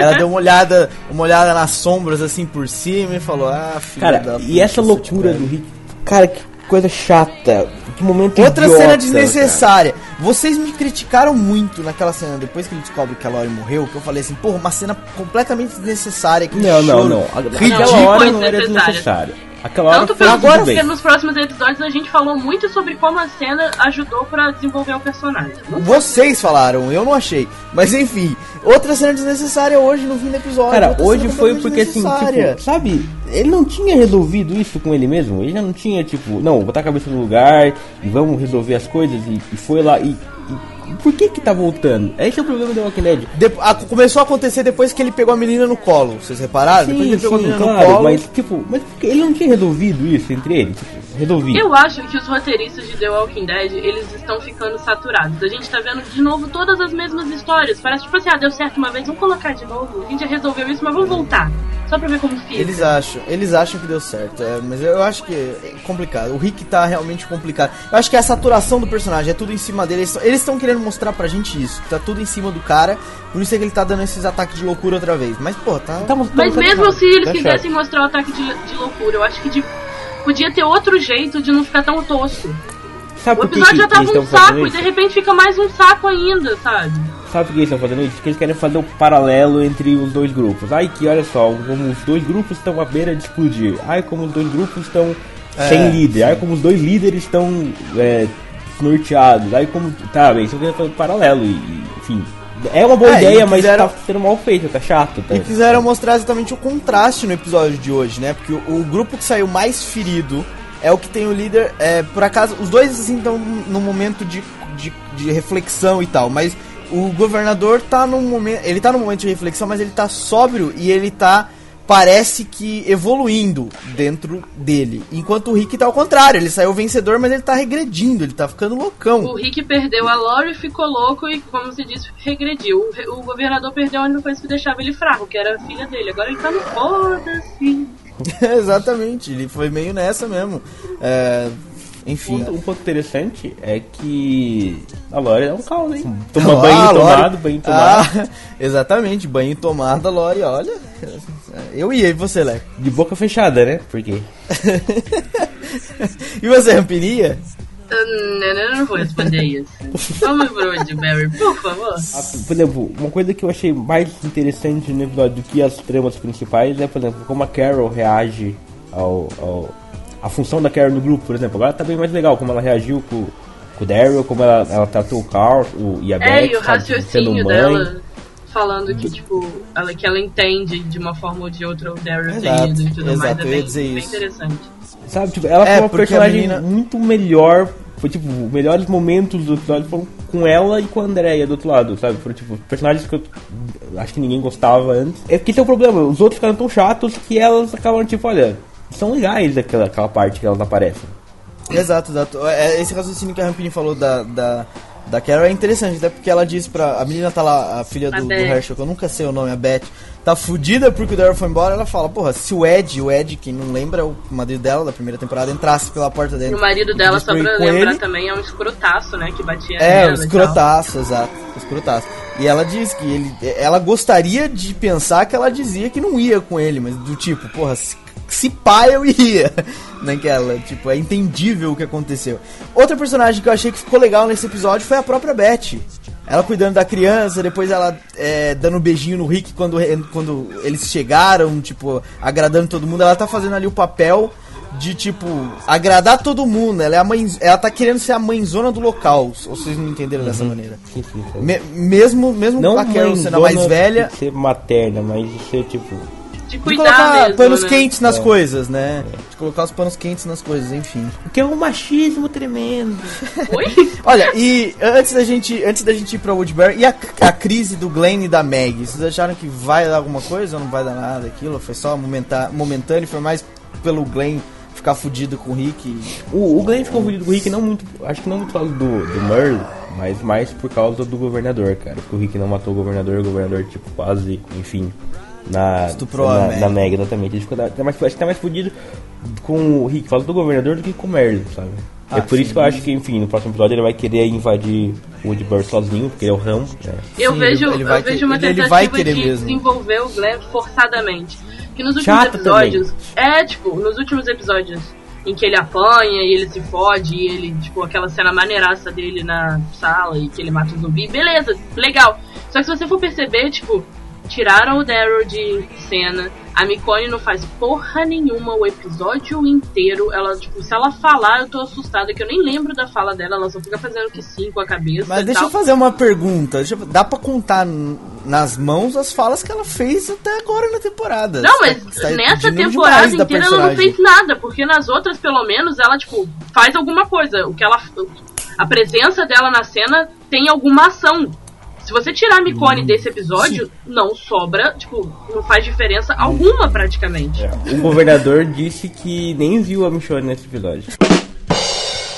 Ela deu uma olhada, uma olhada nas sombras assim por cima e falou: "Ah, filha Cara, da e essa puta, loucura do Rick. Cara, que coisa chata. Que momento pego." Outra idiota, cena cara. desnecessária. Vocês me criticaram muito naquela cena depois que ele descobre que a Lori morreu, que eu falei assim, porra, uma cena completamente desnecessária. que Não, não, não. Hora Foi não era desnecessária. Aquela hora Tanto foi pelo agora, bem. porque nos próximos episódios a gente falou muito sobre como a cena ajudou pra desenvolver o personagem. Vocês falaram, eu não achei. Mas enfim, outra cena desnecessária hoje no fim do episódio. Cara, hoje foi porque assim, tipo, sabe, ele não tinha resolvido isso com ele mesmo. Ele já não tinha, tipo, não, botar a cabeça no lugar e vamos resolver as coisas e, e foi lá e Por que que tá voltando? Esse é o problema do Walking Dead. De- a- começou a acontecer depois que ele pegou a menina no colo. Vocês repararam? depois que ele pegou a menina no colo. mas tipo, mas ele não tinha resolvido isso entre eles? Tipo, resolvido. Eu acho que os roteiristas de The Walking Dead, eles estão ficando saturados. A gente tá vendo de novo todas as mesmas histórias. Parece tipo assim, ah, deu certo uma vez, vamos colocar de novo. A gente já resolveu isso, mas vamos voltar. Só pra ver como fica. Eles acham, eles acham que deu certo, é, mas eu acho que é complicado. O Rick tá realmente complicado. Eu acho que a saturação do personagem é tudo em cima dele. Eles estão querendo mostrar pra gente isso. Tá tudo em cima do cara. Por isso é que ele tá dando esses ataques de loucura outra vez. Mas, pô, tá. Tá mo- Mas tá- mesmo se eles tá quisessem chato. mostrar o ataque de, de loucura, eu acho que de- podia ter outro jeito de não ficar tão tosco. Sabe O episódio que já tava eles um saco e de repente fica mais um saco ainda, sabe? Sabe por que eles estão fazendo isso? Porque eles querem fazer o paralelo entre os dois grupos. Ai, que olha só, como os dois grupos estão à beira de explodir. Ai, como os dois grupos estão É, sem líder. Ai, como os dois líderes estão é, norteados. Ai, como. Tá, bem, estão querendo fazer um paralelo. E, e, enfim. É uma boa É, ideia, mas quiseram- tá sendo mal feito, tá chato. Tá? E quiseram mostrar exatamente o contraste no episódio de hoje, né? Porque o, o grupo que saiu mais ferido é o que tem o líder. É, por acaso, os dois assim estão num momento de, de, de reflexão e tal, mas o governador tá num momento. Ele tá num momento de reflexão, mas ele tá sóbrio e ele tá. Parece que evoluindo dentro dele. Enquanto o Rick tá ao contrário, ele saiu vencedor, mas ele tá regredindo, ele tá ficando loucão. O Rick perdeu a Lori, ficou louco e, como se disse, regrediu. O, o governador perdeu a única coisa que deixava ele fraco, que era a filha dele. Agora ele tá no foda-se. [laughs] Exatamente, ele foi meio nessa mesmo. É, enfim. Um, um ponto interessante é que a Lore é um caos, hein? Toma [laughs] Ah, banho tomado, banho tomado. Ah, [laughs] exatamente, banho tomado, a Lore, olha. Eu ia, e você, Leco? De boca fechada, né? Porque. E você, Rampiria? Eu não vou responder isso. Vamos pro de Barry, por favor. Ah, Por exemplo, uma coisa que eu achei mais interessante no episódio do que as tramas principais é, por exemplo, como a Carol reage ao, ao a função da Carol no grupo, por exemplo. Agora tá bem mais legal como ela reagiu com, com o Daryl, como ela, ela tratou o Carl o, e a Beth, É, e o raciocínio mãe. dela falando que, tipo, ela, que ela entende de uma forma ou de outra o Daryl Exato, ter ido e tudo mais. exato, É eu ia bem, dizer bem isso. interessante. Sabe, tipo, ela É, foi uma personagem menina- muito melhor. Foi tipo, os melhores momentos do episódio foram com ela e com a Andrea do outro lado, sabe? Foram tipo, personagens que eu acho que ninguém gostava antes. É que esse é o problema, os outros ficaram tão chatos que elas acabam tipo, olha, são legais aquela, aquela parte que elas aparecem. Exato, exato. É, Esse raciocínio que a Rampini falou da, da, da Carol é interessante, até porque ela diz pra. A menina tá lá, a filha do, do. Herschel, que eu nunca sei o nome, a Beth, tá fudida porque o Daryl foi embora. Ela fala, porra, se o Ed, o Ed, quem não lembra, o marido dela da primeira temporada, entrasse pela porta E dentro. o marido e dela, só pra lembrar ele, também, é um escrotaço, né? Que batia É, e tal. escrotaço, exato. Escrotaço. E ela diz que ele. Ela gostaria de pensar que ela dizia que não ia com ele, mas do tipo, porra, se, pá eu iria. [laughs] Naquela, tipo, é entendível o que aconteceu. Outra personagem que eu achei que ficou legal nesse episódio foi a própria Beth. Ela cuidando da criança, depois ela é, dando um beijinho no Rick quando, quando eles chegaram, tipo, agradando todo mundo. Ela tá fazendo ali o papel de tipo agradar todo mundo. Ela é a mãe, ela tá querendo ser a mãezona do local. Se vocês não entenderam dessa maneira. Me- mesmo mesmo Não a Carol sendo a mais velha, ser materna, mas ser tipo. De De cuidar colocar mesmo, panos né? quentes nas coisas, né? De colocar os panos quentes nas coisas, enfim. Que é um machismo tremendo. [laughs] Oi? Olha, e antes da gente, antes da gente ir pra Woodbury, e a, a crise do Glenn e da Meg? Vocês acharam que vai dar alguma coisa ou não vai dar nada aquilo? Foi só momenta, momentâneo, foi mais pelo Glenn ficar fudido com o Rick? e- O, o Glenn ficou fudido com o Rick, não muito. Acho que não muito por causa do, do Merle, mas mais por causa do governador, cara. Porque o Rick não matou o governador, o governador, tipo, quase, enfim. Na, Estuprou na, a Meg. na Meg, exatamente. Ele ficou, tá mais, acho que tá mais fudido com o Rick, causa do governador do que com o Merle, sabe? Ah, é por sim. isso que eu acho que, enfim, no próximo episódio ele vai querer invadir o Woodbury sozinho, porque ele é o Ram. Né? Eu Sim, vejo, ele vai eu vejo uma ele- ele tentativa vai querer de mesmo. desenvolver o Glenn forçadamente. Que nos últimos Chato episódios. É, tipo, nos últimos episódios em que ele apanha e ele se fode e ele, tipo, aquela cena maneiraça dele na sala e que ele mata o zumbi, beleza, legal. Só que se você for perceber, tipo, tiraram o Daryl de cena. A Micone não faz porra nenhuma o episódio inteiro. Ela, tipo, se ela falar, eu tô assustada, que eu nem lembro da fala dela, ela só fica fazendo que sim com a cabeça. Mas deixa tal. eu fazer uma pergunta. Deixa dá pra contar nas mãos as falas que ela fez até agora na temporada. Não, mas tá- tá nessa temporada inteira ela não fez nada, porque nas outras, pelo menos, ela, tipo, faz alguma coisa. O que ela. A presença dela na cena tem alguma ação. Se você tirar a Hum, Micone desse episódio, não sobra, tipo, não faz diferença alguma praticamente. É. O governador disse que nem viu a Michonne nesse episódio.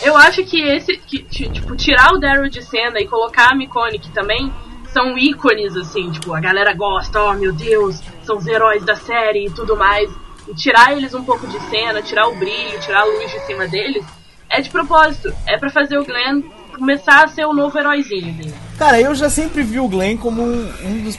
Eu acho que esse. Que, ti- tipo, tirar o Daryl de cena e colocar a Micone, que também são ícones, assim, tipo, a galera gosta, oh meu Deus, são os heróis da série e tudo mais. E tirar eles um pouco de cena, tirar o brilho, tirar a luz de cima deles, é de propósito. É pra fazer o Glenn começar a ser o novo heróizinho dele. Cara, eu já sempre vi o Glenn como um, um dos,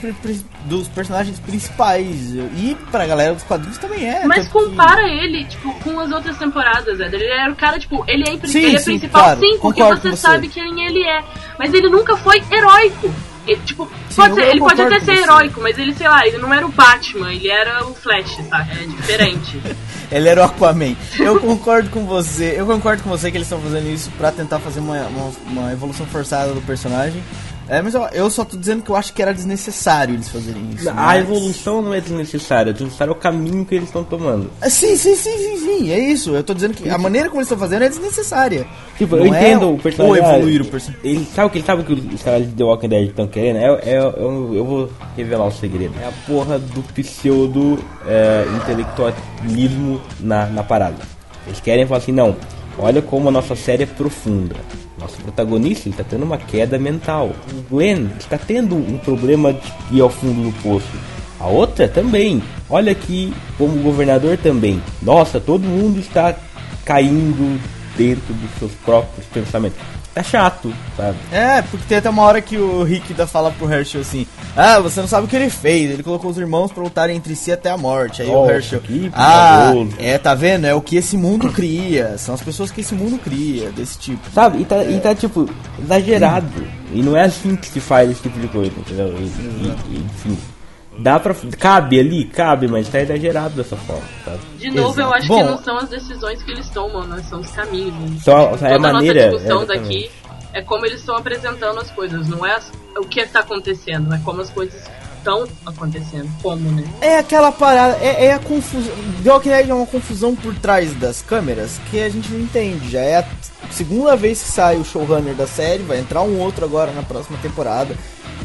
dos personagens principais. E pra galera dos quadrinhos também é. Mas tanto que- compara ele, tipo, com as outras temporadas, Éder. Ele era o cara, tipo, ele é, Sim, ele é sim, principal claro, sim, porque você você. sabe quem ele é. Mas ele nunca foi heróico. Ele, tipo, Sim, pode ser- ele pode até ser você. heróico, mas ele, sei lá, ele não era o Batman, ele era o Flash, sabe? É diferente. [laughs] Ele era o Aquaman. Eu concordo com você. Eu concordo com você que eles estão fazendo isso pra tentar fazer uma, uma, uma evolução forçada do personagem. É, mas eu, eu só tô dizendo que eu acho que era desnecessário eles fazerem isso. A mas- evolução não é desnecessária, é desnecessário o caminho que eles estão tomando. Ah, Sim, sim, sim, sim, sim, é isso. Eu tô dizendo que a maneira como eles estão fazendo é desnecessária. Tipo, Não eu é entendo o- o personagem. ou evoluir o personagem. Ele sabe o que ele sabe que os caras de The Walking Dead estão querendo? É, é, eu, eu vou revelar o segredo. É a porra do pseudo é, intelectualismo na, na parada. Eles querem falar assim, não, olha como a nossa série é profunda. Nosso protagonista está tendo uma queda mental. O Glenn está tendo um problema de ir ao fundo do poço. A outra também. Olha aqui como o governador também. Nossa, todo mundo está caindo dentro dos seus próprios pensamentos. Tá chato, sabe? É, porque tem até uma hora que o Rick dá fala pro Herschel assim: Ah, você não sabe o que ele fez. Ele colocou os irmãos pra lutarem entre si até a morte. Aí o Nossa, Herschel. que Ah, piedoso." é, tá vendo? É o que esse mundo cria. São as pessoas que esse mundo cria, desse tipo. Sabe? E tá, e tá tipo, exagerado. E não é assim que se faz esse tipo de coisa, entendeu? E, e- e, enfim. Dá pra. Cabe ali, cabe, mas tá exagerado dessa forma, sabe? De novo, eu Exato. acho Bom- que não são as decisões que eles tomam, né? São os caminhos. né? Só, só é a Toda a maneira. nossa discussão exatamente. daqui é como eles estão apresentando as coisas, não é as- o que está acontecendo, é como as coisas estão acontecendo. Como, né? É aquela parada, é, é a confusão. The Walking Dead é uma confusão por trás das câmeras que a gente não entende. Já é a segunda vez que sai o showrunner da série, vai entrar um outro agora na próxima temporada.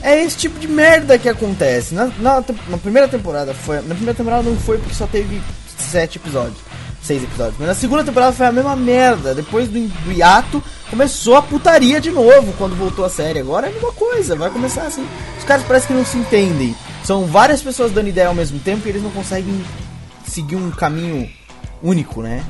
É esse tipo de merda que acontece. Na, na, na primeira temporada foi. Na primeira temporada não foi porque só teve sete episódios. Seis episódios. Mas na segunda temporada foi a mesma merda. Depois do, do hiato, começou a putaria de novo quando voltou a série. Agora é a mesma coisa, vai começar assim. Os caras parecem que não se entendem. São várias pessoas dando ideia ao mesmo tempo e eles não conseguem seguir um caminho único, né?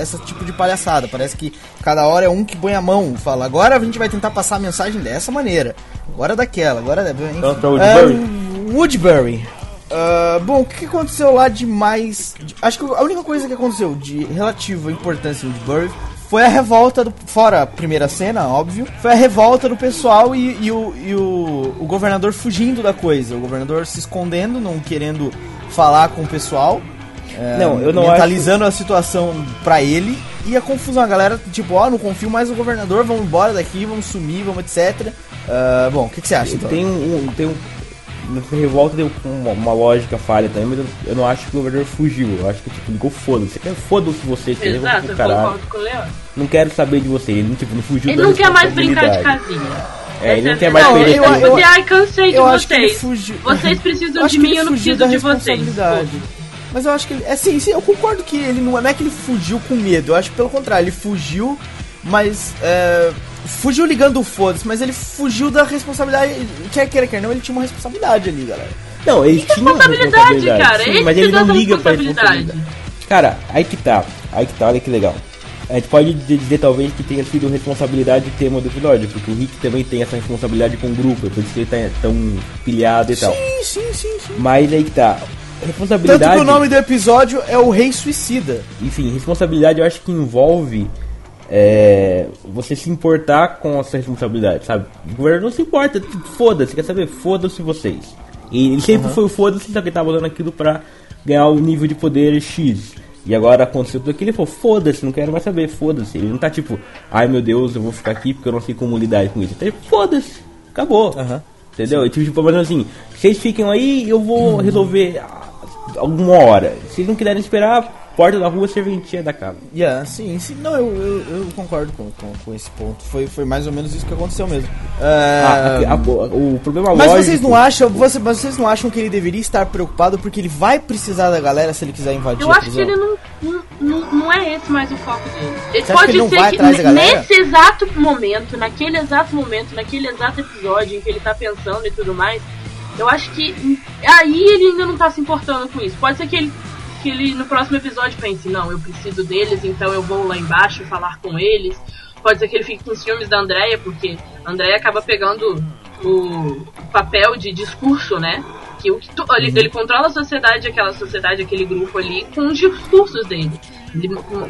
Esse tipo de palhaçada. Parece que cada hora é um que põe a mão, fala, agora a gente vai tentar passar a mensagem dessa maneira. Agora daquela, agora. Enfim. Vamos pra Woodbury? Ah, Woodbury. Ah, bom, o que aconteceu lá de mais. acho que a única coisa que aconteceu de relativa importância em Woodbury foi a revolta do. Fora a primeira cena, óbvio. Foi a revolta do pessoal e, e o, e o, o governador fugindo da coisa. O governador se escondendo, não querendo falar com o pessoal. É, Não, eu não mentalizando a situação pra ele e a confusão. A galera, tipo, ó, não confio mais no governador, vamos embora daqui, vamos sumir, vamos etc. Ah, bom, o que, que você acha? Então? Tem um, tem um revolta deu uma, uma lógica falha também, mas eu, eu não acho que o governador fugiu. Eu acho que tipo, ligou foda-se. Você Foda-se você, você Exato, eu caralho. concordo com o Leon. Não quero saber de você. Ele tipo, não fugiu Ele não quer mais brincar de casinha. É, ele não quer mais verdade. perder Ele tempo. dizer, ai, cansei de eu acho que ele vocês. fugiu. Vocês precisam Eu acho de mim, eu não preciso de vocês. Mas eu acho que ele. É sim, sim, eu concordo que ele não, não é que ele fugiu com medo. Eu acho que pelo contrário, ele fugiu, mas. é, fugiu ligando o foda-se, mas ele fugiu da responsabilidade. Quer queira, quer não, ele tinha uma responsabilidade ali, galera. Não, ele tinha uma responsabilidade, responsabilidade, cara. sim, Ele mas ele não liga pra responsabilidade. responsabilidade. Cara, aí que tá. Aí que tá, olha que legal. A gente pode dizer talvez que tenha sido responsabilidade o tema do episódio, porque o Rick também tem essa responsabilidade com o grupo, é por isso que ele tá tão pilhado e tal. Sim, sim, sim, sim. Mas aí que tá. Tanto Responsabilidade. que o nome do episódio é o Rei Suicida. Enfim, responsabilidade eu acho que envolve é, você se importar com a sua responsabilidade, sabe? O governo não se importa, foda-se, quer saber? Foda-se vocês. E ele sempre foi o foda-se, só que ele tava usando aquilo pra ganhar o nível de poder X. E agora aconteceu tudo aquilo, ele falou, foda-se, não quero mais saber, foda-se. Ele não tá tipo, ai meu Deus, eu vou ficar aqui porque eu não sei como lidar com isso. Ele tá tipo, foda-se, acabou. Aham. Entendeu? E tipo, mas assim, vocês fiquem aí, eu vou resolver alguma hora. Se vocês não quiserem esperar, porta da rua, serventia da casa. Yeah, sim, sim. Não, eu, eu, eu concordo com, com, com esse ponto. Foi, foi mais ou menos isso que aconteceu mesmo. Ah, É, a- a- o problema Mas lógico... vocês não acham, você, mas vocês não acham que ele deveria estar preocupado porque ele vai precisar da galera se ele quiser invadir Eu a acho que prisão? ele não, não, não, é esse mais o foco dele. Ele Você pode que ele não ser vai que atrás da galera? nesse exato momento, naquele exato momento, naquele exato episódio em que ele tá pensando e tudo mais, eu acho que aí ele ainda não tá se importando com isso. Pode ser que ele, que ele no próximo episódio pense, não, eu preciso deles, então eu vou lá embaixo falar com eles. Pode ser que ele fique com ciúmes da Andrea, porque a Andrea acaba pegando o papel de discurso, né? Que o que tu- ele, ele controla a sociedade, aquela sociedade, aquele grupo ali, com os discursos dele. Ele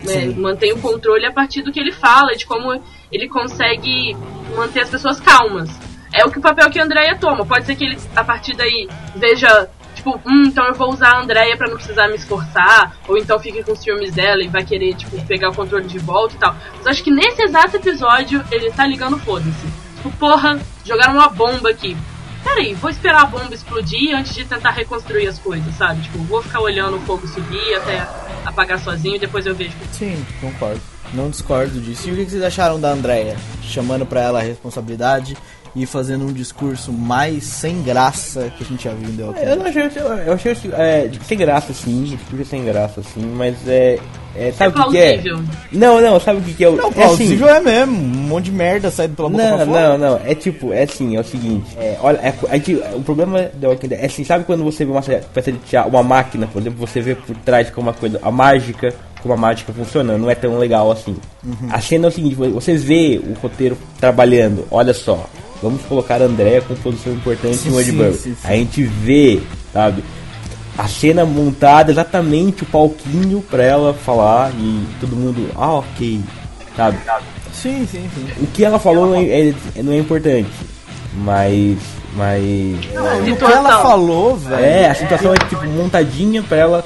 é, mantém o controle a partir do que ele fala, de como ele consegue manter as pessoas calmas. É o que o papel que a Andrea toma. Pode ser que ele, a partir daí, veja, tipo, hum, então eu vou usar a Andrea pra não precisar me esforçar, ou então fique com ciúmes dela e vai querer, tipo, pegar o controle de volta e tal. Mas acho que nesse exato episódio ele tá ligando foda-se. Tipo, porra, jogaram uma bomba aqui. Peraí, vou esperar a bomba explodir antes de tentar reconstruir as coisas, sabe? Tipo, vou ficar olhando o fogo subir até apagar sozinho e depois eu vejo. Sim, concordo. Não discordo disso. E o que vocês acharam da Andrea? Chamando pra ela a responsabilidade e fazendo um discurso mais sem graça que a gente já viu em The Walking Eu não achei, eu, eu achei é, sem graça sim, discurso sem graça sim, mas é. é sabe É o que, que é? plausível. Não, não, sabe o que, que é? o- Não, é assim, é mesmo. Um monte de merda saindo pela boca pra Não, fora. não, não. É tipo, é assim, é o seguinte. É, olha, é, é que o problema da Walking Dead é assim, sabe quando você vê uma peça de teatro, uma máquina, por exemplo, você vê por trás como uma coisa, a mágica, como a mágica funciona, não é tão legal assim. Uhum. A cena é o seguinte, você vê o roteiro trabalhando, olha só, vamos colocar a Andrea com posição importante Sim, em sim, sim, sim. A gente vê, sabe? A cena montada, exatamente o palquinho pra ela falar e todo mundo, ah, ok, sabe? Sim, sim, sim. O que ela falou não é, é- não é importante, mas. Mas. Não, e o que ela falou, velho. É, a situação é tipo montadinha pra ela.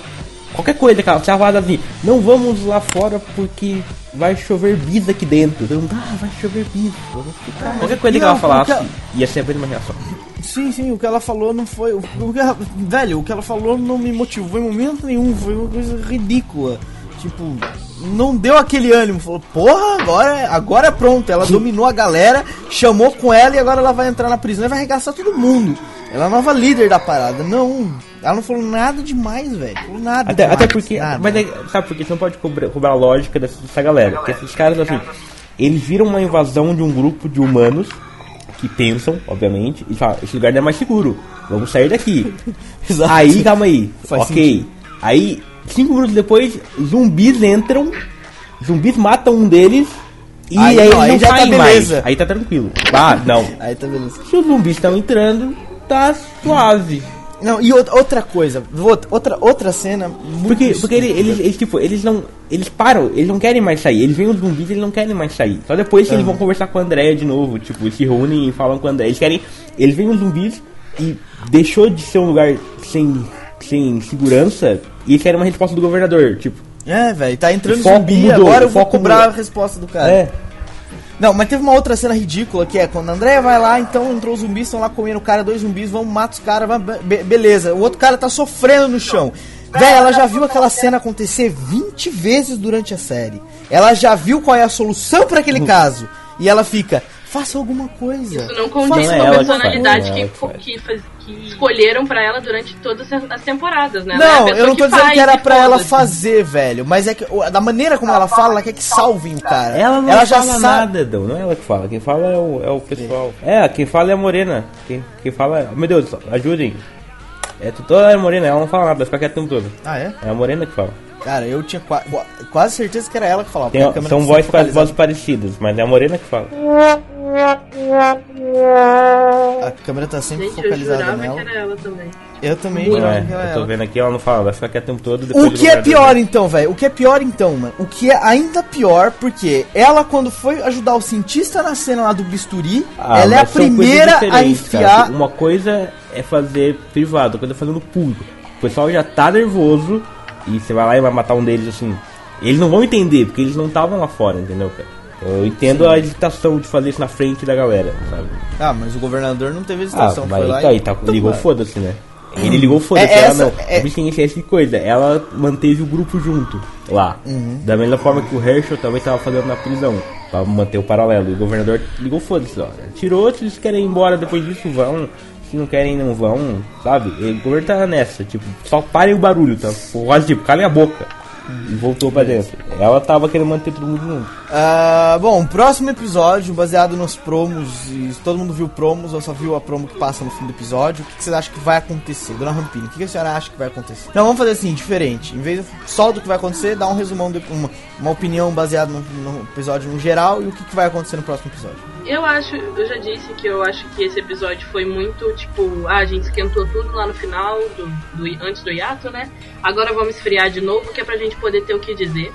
Qualquer coisa, cara. Se ela fala assim, não vamos lá fora porque vai chover bis aqui dentro. Todo mundo, ah, vai chover bis. vamos ficar." Qualquer coisa que ela falasse, ela- ia ser a mesma reação. Sim, sim, o que ela falou não foi. O, ela- velho, o que ela falou não me motivou em momento nenhum, foi uma coisa ridícula. Tipo, não deu aquele ânimo. Falou, porra, agora, agora é pronto. Ela dominou a galera, chamou com ela e agora ela vai entrar na prisão e vai arregaçar todo mundo. Ela é a nova líder da parada. Não, ela não falou nada demais, velho. Falou nada Até, demais, até porque. nada. Mas é- sabe por quê? Você não pode cobrar, cobrar a lógica dessa, dessa galera. Porque esses caras, assim, eles viram uma invasão de um grupo de humanos que pensam, obviamente, e falam, esse lugar não é mais seguro. Vamos sair daqui. [laughs] Aí, calma aí. Faz ok. sentido. Aí, cinco minutos depois, zumbis entram, zumbis matam um deles. E Aí aí, não, aí não já tá saem mais. beleza. Aí tá tranquilo. Ah, não. Aí tá beleza. Se os zumbis estão entrando, tá suave. Não, e outra- coisa, outra, outra, cena muito Porque, porque ele- eles, eles, tipo, eles não. Eles param, eles não querem mais sair. Eles veem os zumbis eles não querem mais sair. Só depois que eles vão conversar com a Andrea de novo. Tipo, se reúnem e falam com a Andrea. Eles querem. Eles veem os zumbis e deixou de ser um lugar sem, sem segurança e eles querem uma resposta do governador. Tipo, É, velho, tá entrando zumbi, mudou, agora eu vou foco cobrar mudou. a resposta do cara. é. Não, mas teve uma outra cena ridícula que é quando a Andrea vai lá, então entrou os zumbis, estão lá comendo o cara, dois zumbis, vão, matar os caras, be- beleza. O outro cara tá sofrendo no chão. Véi, ela já viu aquela cena acontecer 20 vezes durante a série. Ela já viu qual é a solução pra aquele caso. E ela fica, faça alguma coisa. Isso não condiz com a personalidade que, que faz. Que, que escolheram pra ela durante todas as temporadas, né? Ela é Não, pessoa eu não tô dizendo faz que era pra ela fazer, velho. Mas é que da maneira como ela fala, ela quer que salvem o cara. Ela não já fala nada, Edão. Não é ela que fala. Quem fala é o, é o pessoal. É, quem fala é a Morena. Quem, quem fala é... Meu Deus, ajudem. É toda é a Morena, ela não fala nada, ela fica quieta o tempo todo. Ah, é? É a Morena que fala. Cara, eu tinha qua- qua- quase certeza que era ela que falava. Tem, são tá vozes, focalizada. vozes parecidas, mas é a Morena que fala. A câmera tá sempre Gente, eu focalizada jurava nela. que era ela também. Eu também Não é, que era eu tô ela. vendo aqui, ela não fala, ela fica quieta o tempo todo. O que é pior então, velho? O que é pior então, mano? O que é ainda pior, porque ela, quando foi ajudar o cientista na cena lá do bisturi, Ah, ela é a primeira a diferentes, cara. enfiar. Uma coisa é fazer privado, outra coisa é fazer no público. O pessoal já tá nervoso e você vai lá e vai matar um deles assim. Eles não vão entender, porque eles não estavam lá fora, entendeu, cara? Eu entendo a hesitação de fazer isso na frente da galera, sabe? Ah, mas o governador não teve Ah, hesitação. mas foi lá tá e- tá, Então, ligou foda-se, né? Ele ligou foda-se, É ela não. é- tem esse tipo de coisa. Ela manteve o grupo junto lá. Uhum. Da mesma forma que o Herschel também tava fazendo na prisão. Pra manter o paralelo. E o governador ligou foda-se, ó. Tirou, se eles querem ir embora depois disso, vão. Se não querem, não vão, sabe? O governo tá nessa, tipo, só parem o barulho, tá? Quase tipo, calem a boca. E voltou pra dentro. Ela tava querendo manter todo mundo junto. Ah, bom, próximo episódio, baseado nos promos, e todo mundo viu promos, ou só viu a promo que passa no fim do episódio, o que, que vocês acham que vai acontecer? Dona Rampini, o que, que a senhora acha que vai acontecer? Não, vamos fazer assim, diferente. Em vez só do que vai acontecer, dá um resumão, de uma, uma opinião baseada no, no episódio no geral e o que, que vai acontecer no próximo episódio. Eu acho, eu já disse que eu acho que esse episódio foi muito tipo, ah, a gente esquentou tudo lá no final, do, do- antes do hiato, né? Agora vamos esfriar de novo, que é pra gente poder ter o que dizer.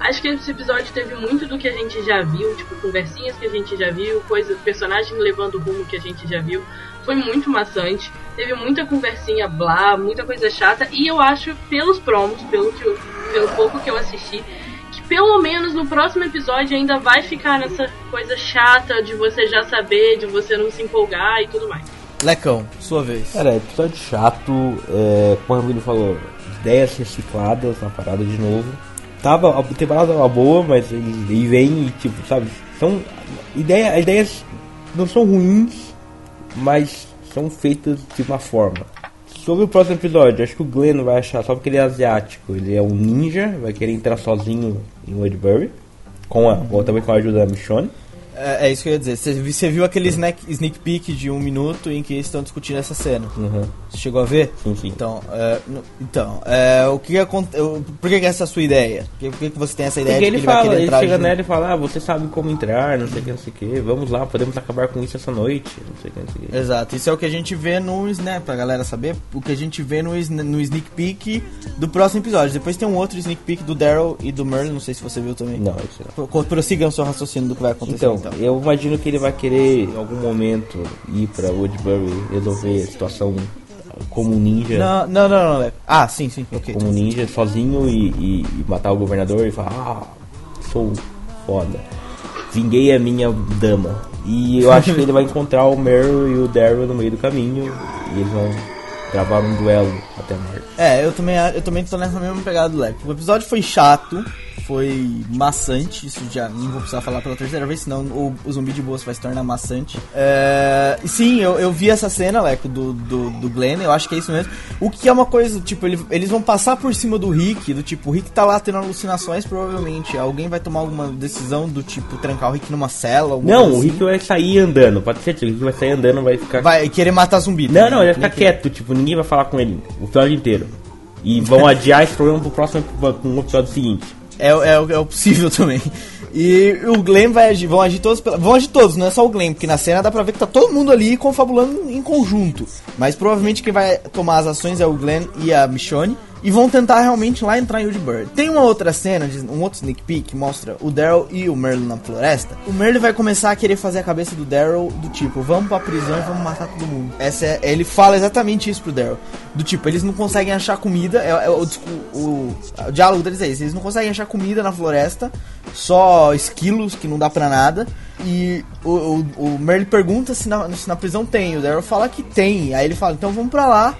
Acho que esse episódio teve muito do que a gente já viu, tipo, conversinhas que a gente já viu, coisas, personagem levando o rumo que a gente já viu. Foi muito maçante. Teve muita conversinha blá, muita coisa chata. E eu acho, pelos promos, pelo, que eu- pelo pouco que eu assisti, que pelo menos no próximo episódio ainda vai ficar nessa coisa chata de você já saber, de você não se empolgar e tudo mais. Lecão, sua vez. Cara, episódio chato, é, como a Ramiro falou, ideias recicladas na parada de novo. Tava, a temporada tava boa, mas ele, ele vem e tipo, sabe, são ideia, ideias não são ruins, mas são feitas de uma forma. Sobre o próximo episódio, acho que o Glenn vai achar só porque ele é asiático, ele é um ninja, vai querer entrar sozinho em Woodbury, com a, ou também com a ajuda da Michonne. É, é isso que eu ia dizer. Você, vi- você viu aquele snack, sneak peek de um minuto em que eles estão discutindo essa cena? Uhum. Você chegou a ver? Sim, sim. Então, é, então é, o que acontece? Por que, que essa é a sua ideia? Por que, que você tem essa ideia Porque de que ele vai fala, querer ele chega junto? nela e fala, ah, você sabe como entrar, não sei o que, não sei o que, vamos lá, podemos acabar com isso essa noite, não sei o que, não sei o que. Exato, isso é o que a gente vê no Snap, pra galera saber, o que a gente vê no, no sneak peek do próximo episódio. Depois tem um outro sneak peek do Daryl e do Merlin, não sei se você viu também. Não, isso não. Pro- Prossiga o seu raciocínio do que vai acontecer Então, então. Eu imagino que ele vai querer em algum momento ir pra Woodbury resolver a situação como um ninja. Não, não, não, não. Ah, sim, sim, ok. Como um ninja sozinho e, e- e matar o governador e falar, ah, sou foda. Vinguei a minha dama. E eu acho que ele vai encontrar o Meryl e o Daryl no meio do caminho e eles vão gravar um duelo até a morte. É, eu também, eu também tô nessa mesma pegada do Leco. O episódio foi chato, foi maçante, isso já não vou precisar falar pela terceira vez, senão o, o zumbi de boas vai se tornar maçante. É, sim, eu, eu vi essa cena, Leco, do, do, do Glenn, eu acho que é isso mesmo. O que é uma coisa, tipo, ele- eles vão passar por cima do Rick, do tipo, o Rick tá lá tendo alucinações, provavelmente alguém vai tomar alguma decisão do tipo, trancar o Rick numa cela, alguma Não, coisa o assim. Rick vai sair andando, pode ser, o Rick vai sair andando, vai ficar. vai querer matar zumbi. Não, não, ele vai ficar quieto, tipo, ninguém vai falar com ele o episódio inteiro. E vão [laughs] adiar esse problema pro próximo pro episódio seguinte. É, é, é o possível [laughs] também. E o Glenn vai agir, vão agir todos, vão agir todos, não é só o Glenn, porque na cena dá pra ver que tá todo mundo ali confabulando em conjunto. Mas provavelmente quem vai tomar as ações é o Glenn e a Michonne. E vão tentar realmente lá entrar em Woodbury. Tem uma outra cena, um outro sneak peek mostra o Daryl e o Merlin na floresta. O Merlin vai começar a querer fazer a cabeça do Daryl do tipo, vamos pra prisão e vamos matar todo mundo. Essa é, ele fala exatamente isso pro Daryl. Do tipo, eles não conseguem achar comida, é, é o, o, o diálogo deles é esse, eles não conseguem achar comida na floresta, só esquilos que não dá pra nada. E o, o, o Merle pergunta se na, se na prisão tem. O Daryl fala que tem. Aí ele fala, então vamos pra lá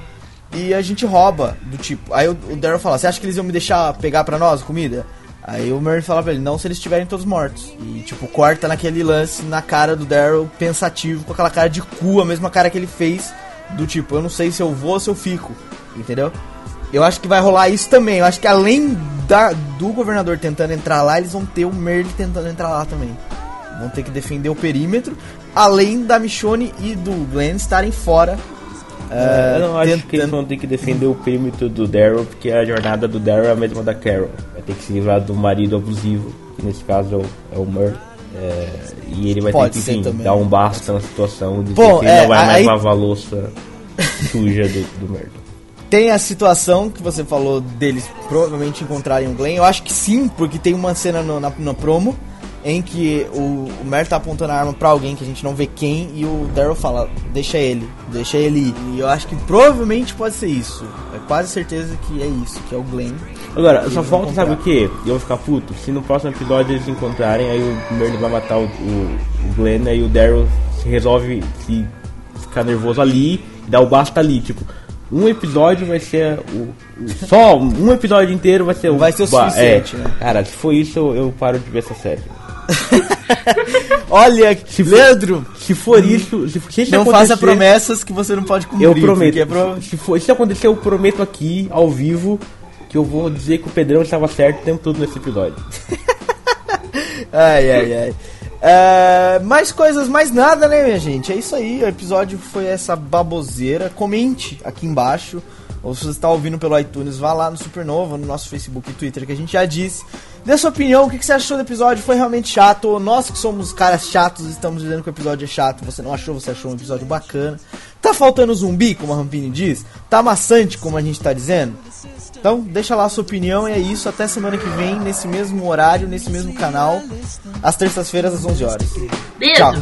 e a gente rouba. Do tipo. Aí o, o Daryl fala, você acha que eles iam me deixar pegar pra nós comida? Aí o Merle fala pra ele, não se eles estiverem todos mortos. E tipo, corta naquele lance na cara do Daryl pensativo, com aquela cara de cu, a mesma cara que ele fez. Do tipo, eu não sei se eu vou ou se eu fico. Entendeu? Eu acho que vai rolar isso também. Eu acho que além da, do governador tentando entrar lá, eles vão ter o Merle tentando entrar lá também. Vão ter que defender o perímetro, além da Michonne e do Glenn estarem fora. É, eu não acho tentando- que eles vão ter que defender o perímetro do Daryl, porque a jornada do Daryl é a mesma da Carol. Vai ter que se livrar do marido abusivo, que nesse caso é o, é Merle. É, e ele vai Pode ter que enfim, também. dar um basta na situação, dizer Bom, que ele é, não vai mais aí- lavar a louça suja do, do Merle. Tem a situação que você falou deles provavelmente encontrarem o Glenn. Eu acho que sim, porque tem uma cena no- na, na promo em que o, o Mer tá apontando a arma pra alguém que a gente não vê quem e o Daryl fala, deixa ele, deixa ele ir. E eu acho que provavelmente pode ser isso. É quase certeza que é isso, que é o Glenn. Agora, só falta, sabe o que? Eu vou ficar puto. Se no próximo episódio eles encontrarem, aí o Merle vai matar o, o, o Glenn, aí o Daryl se resolve se ficar nervoso ali e dar o basta ali. Tipo, um episódio vai ser o. o- só um episódio inteiro vai ser o. Vai ser o ba- suficiente, é. né? Cara, se for isso, eu, eu paro de ver essa série. [laughs] Olha, Leandro, Se for isso, se, se isso não faça promessas que você não pode cumprir. Eu prometo. porque é pro- Se for isso acontecer, eu prometo aqui, ao vivo, que eu vou dizer que o Pedrão estava certo o tempo todo nesse episódio. [laughs] Ai, ai, ai. É, mais coisas, mais nada, né, minha gente? É isso aí. O episódio foi essa baboseira. Comente aqui embaixo. Ou se você está ouvindo pelo iTunes, vá lá no Supernova, no nosso Facebook e Twitter, que a gente já disse. Dê sua opinião, o que que você achou do episódio? Foi realmente chato? Nós que somos caras chatos estamos dizendo que o episódio é chato. Você não achou, você achou um episódio bacana. Tá faltando zumbi, como a Rampini diz? Tá maçante, como a gente tá dizendo? Então, deixa lá a sua opinião e é isso. Até semana que vem, nesse mesmo horário, nesse mesmo canal, às terças-feiras, às 11 horas. Beijo. Tchau.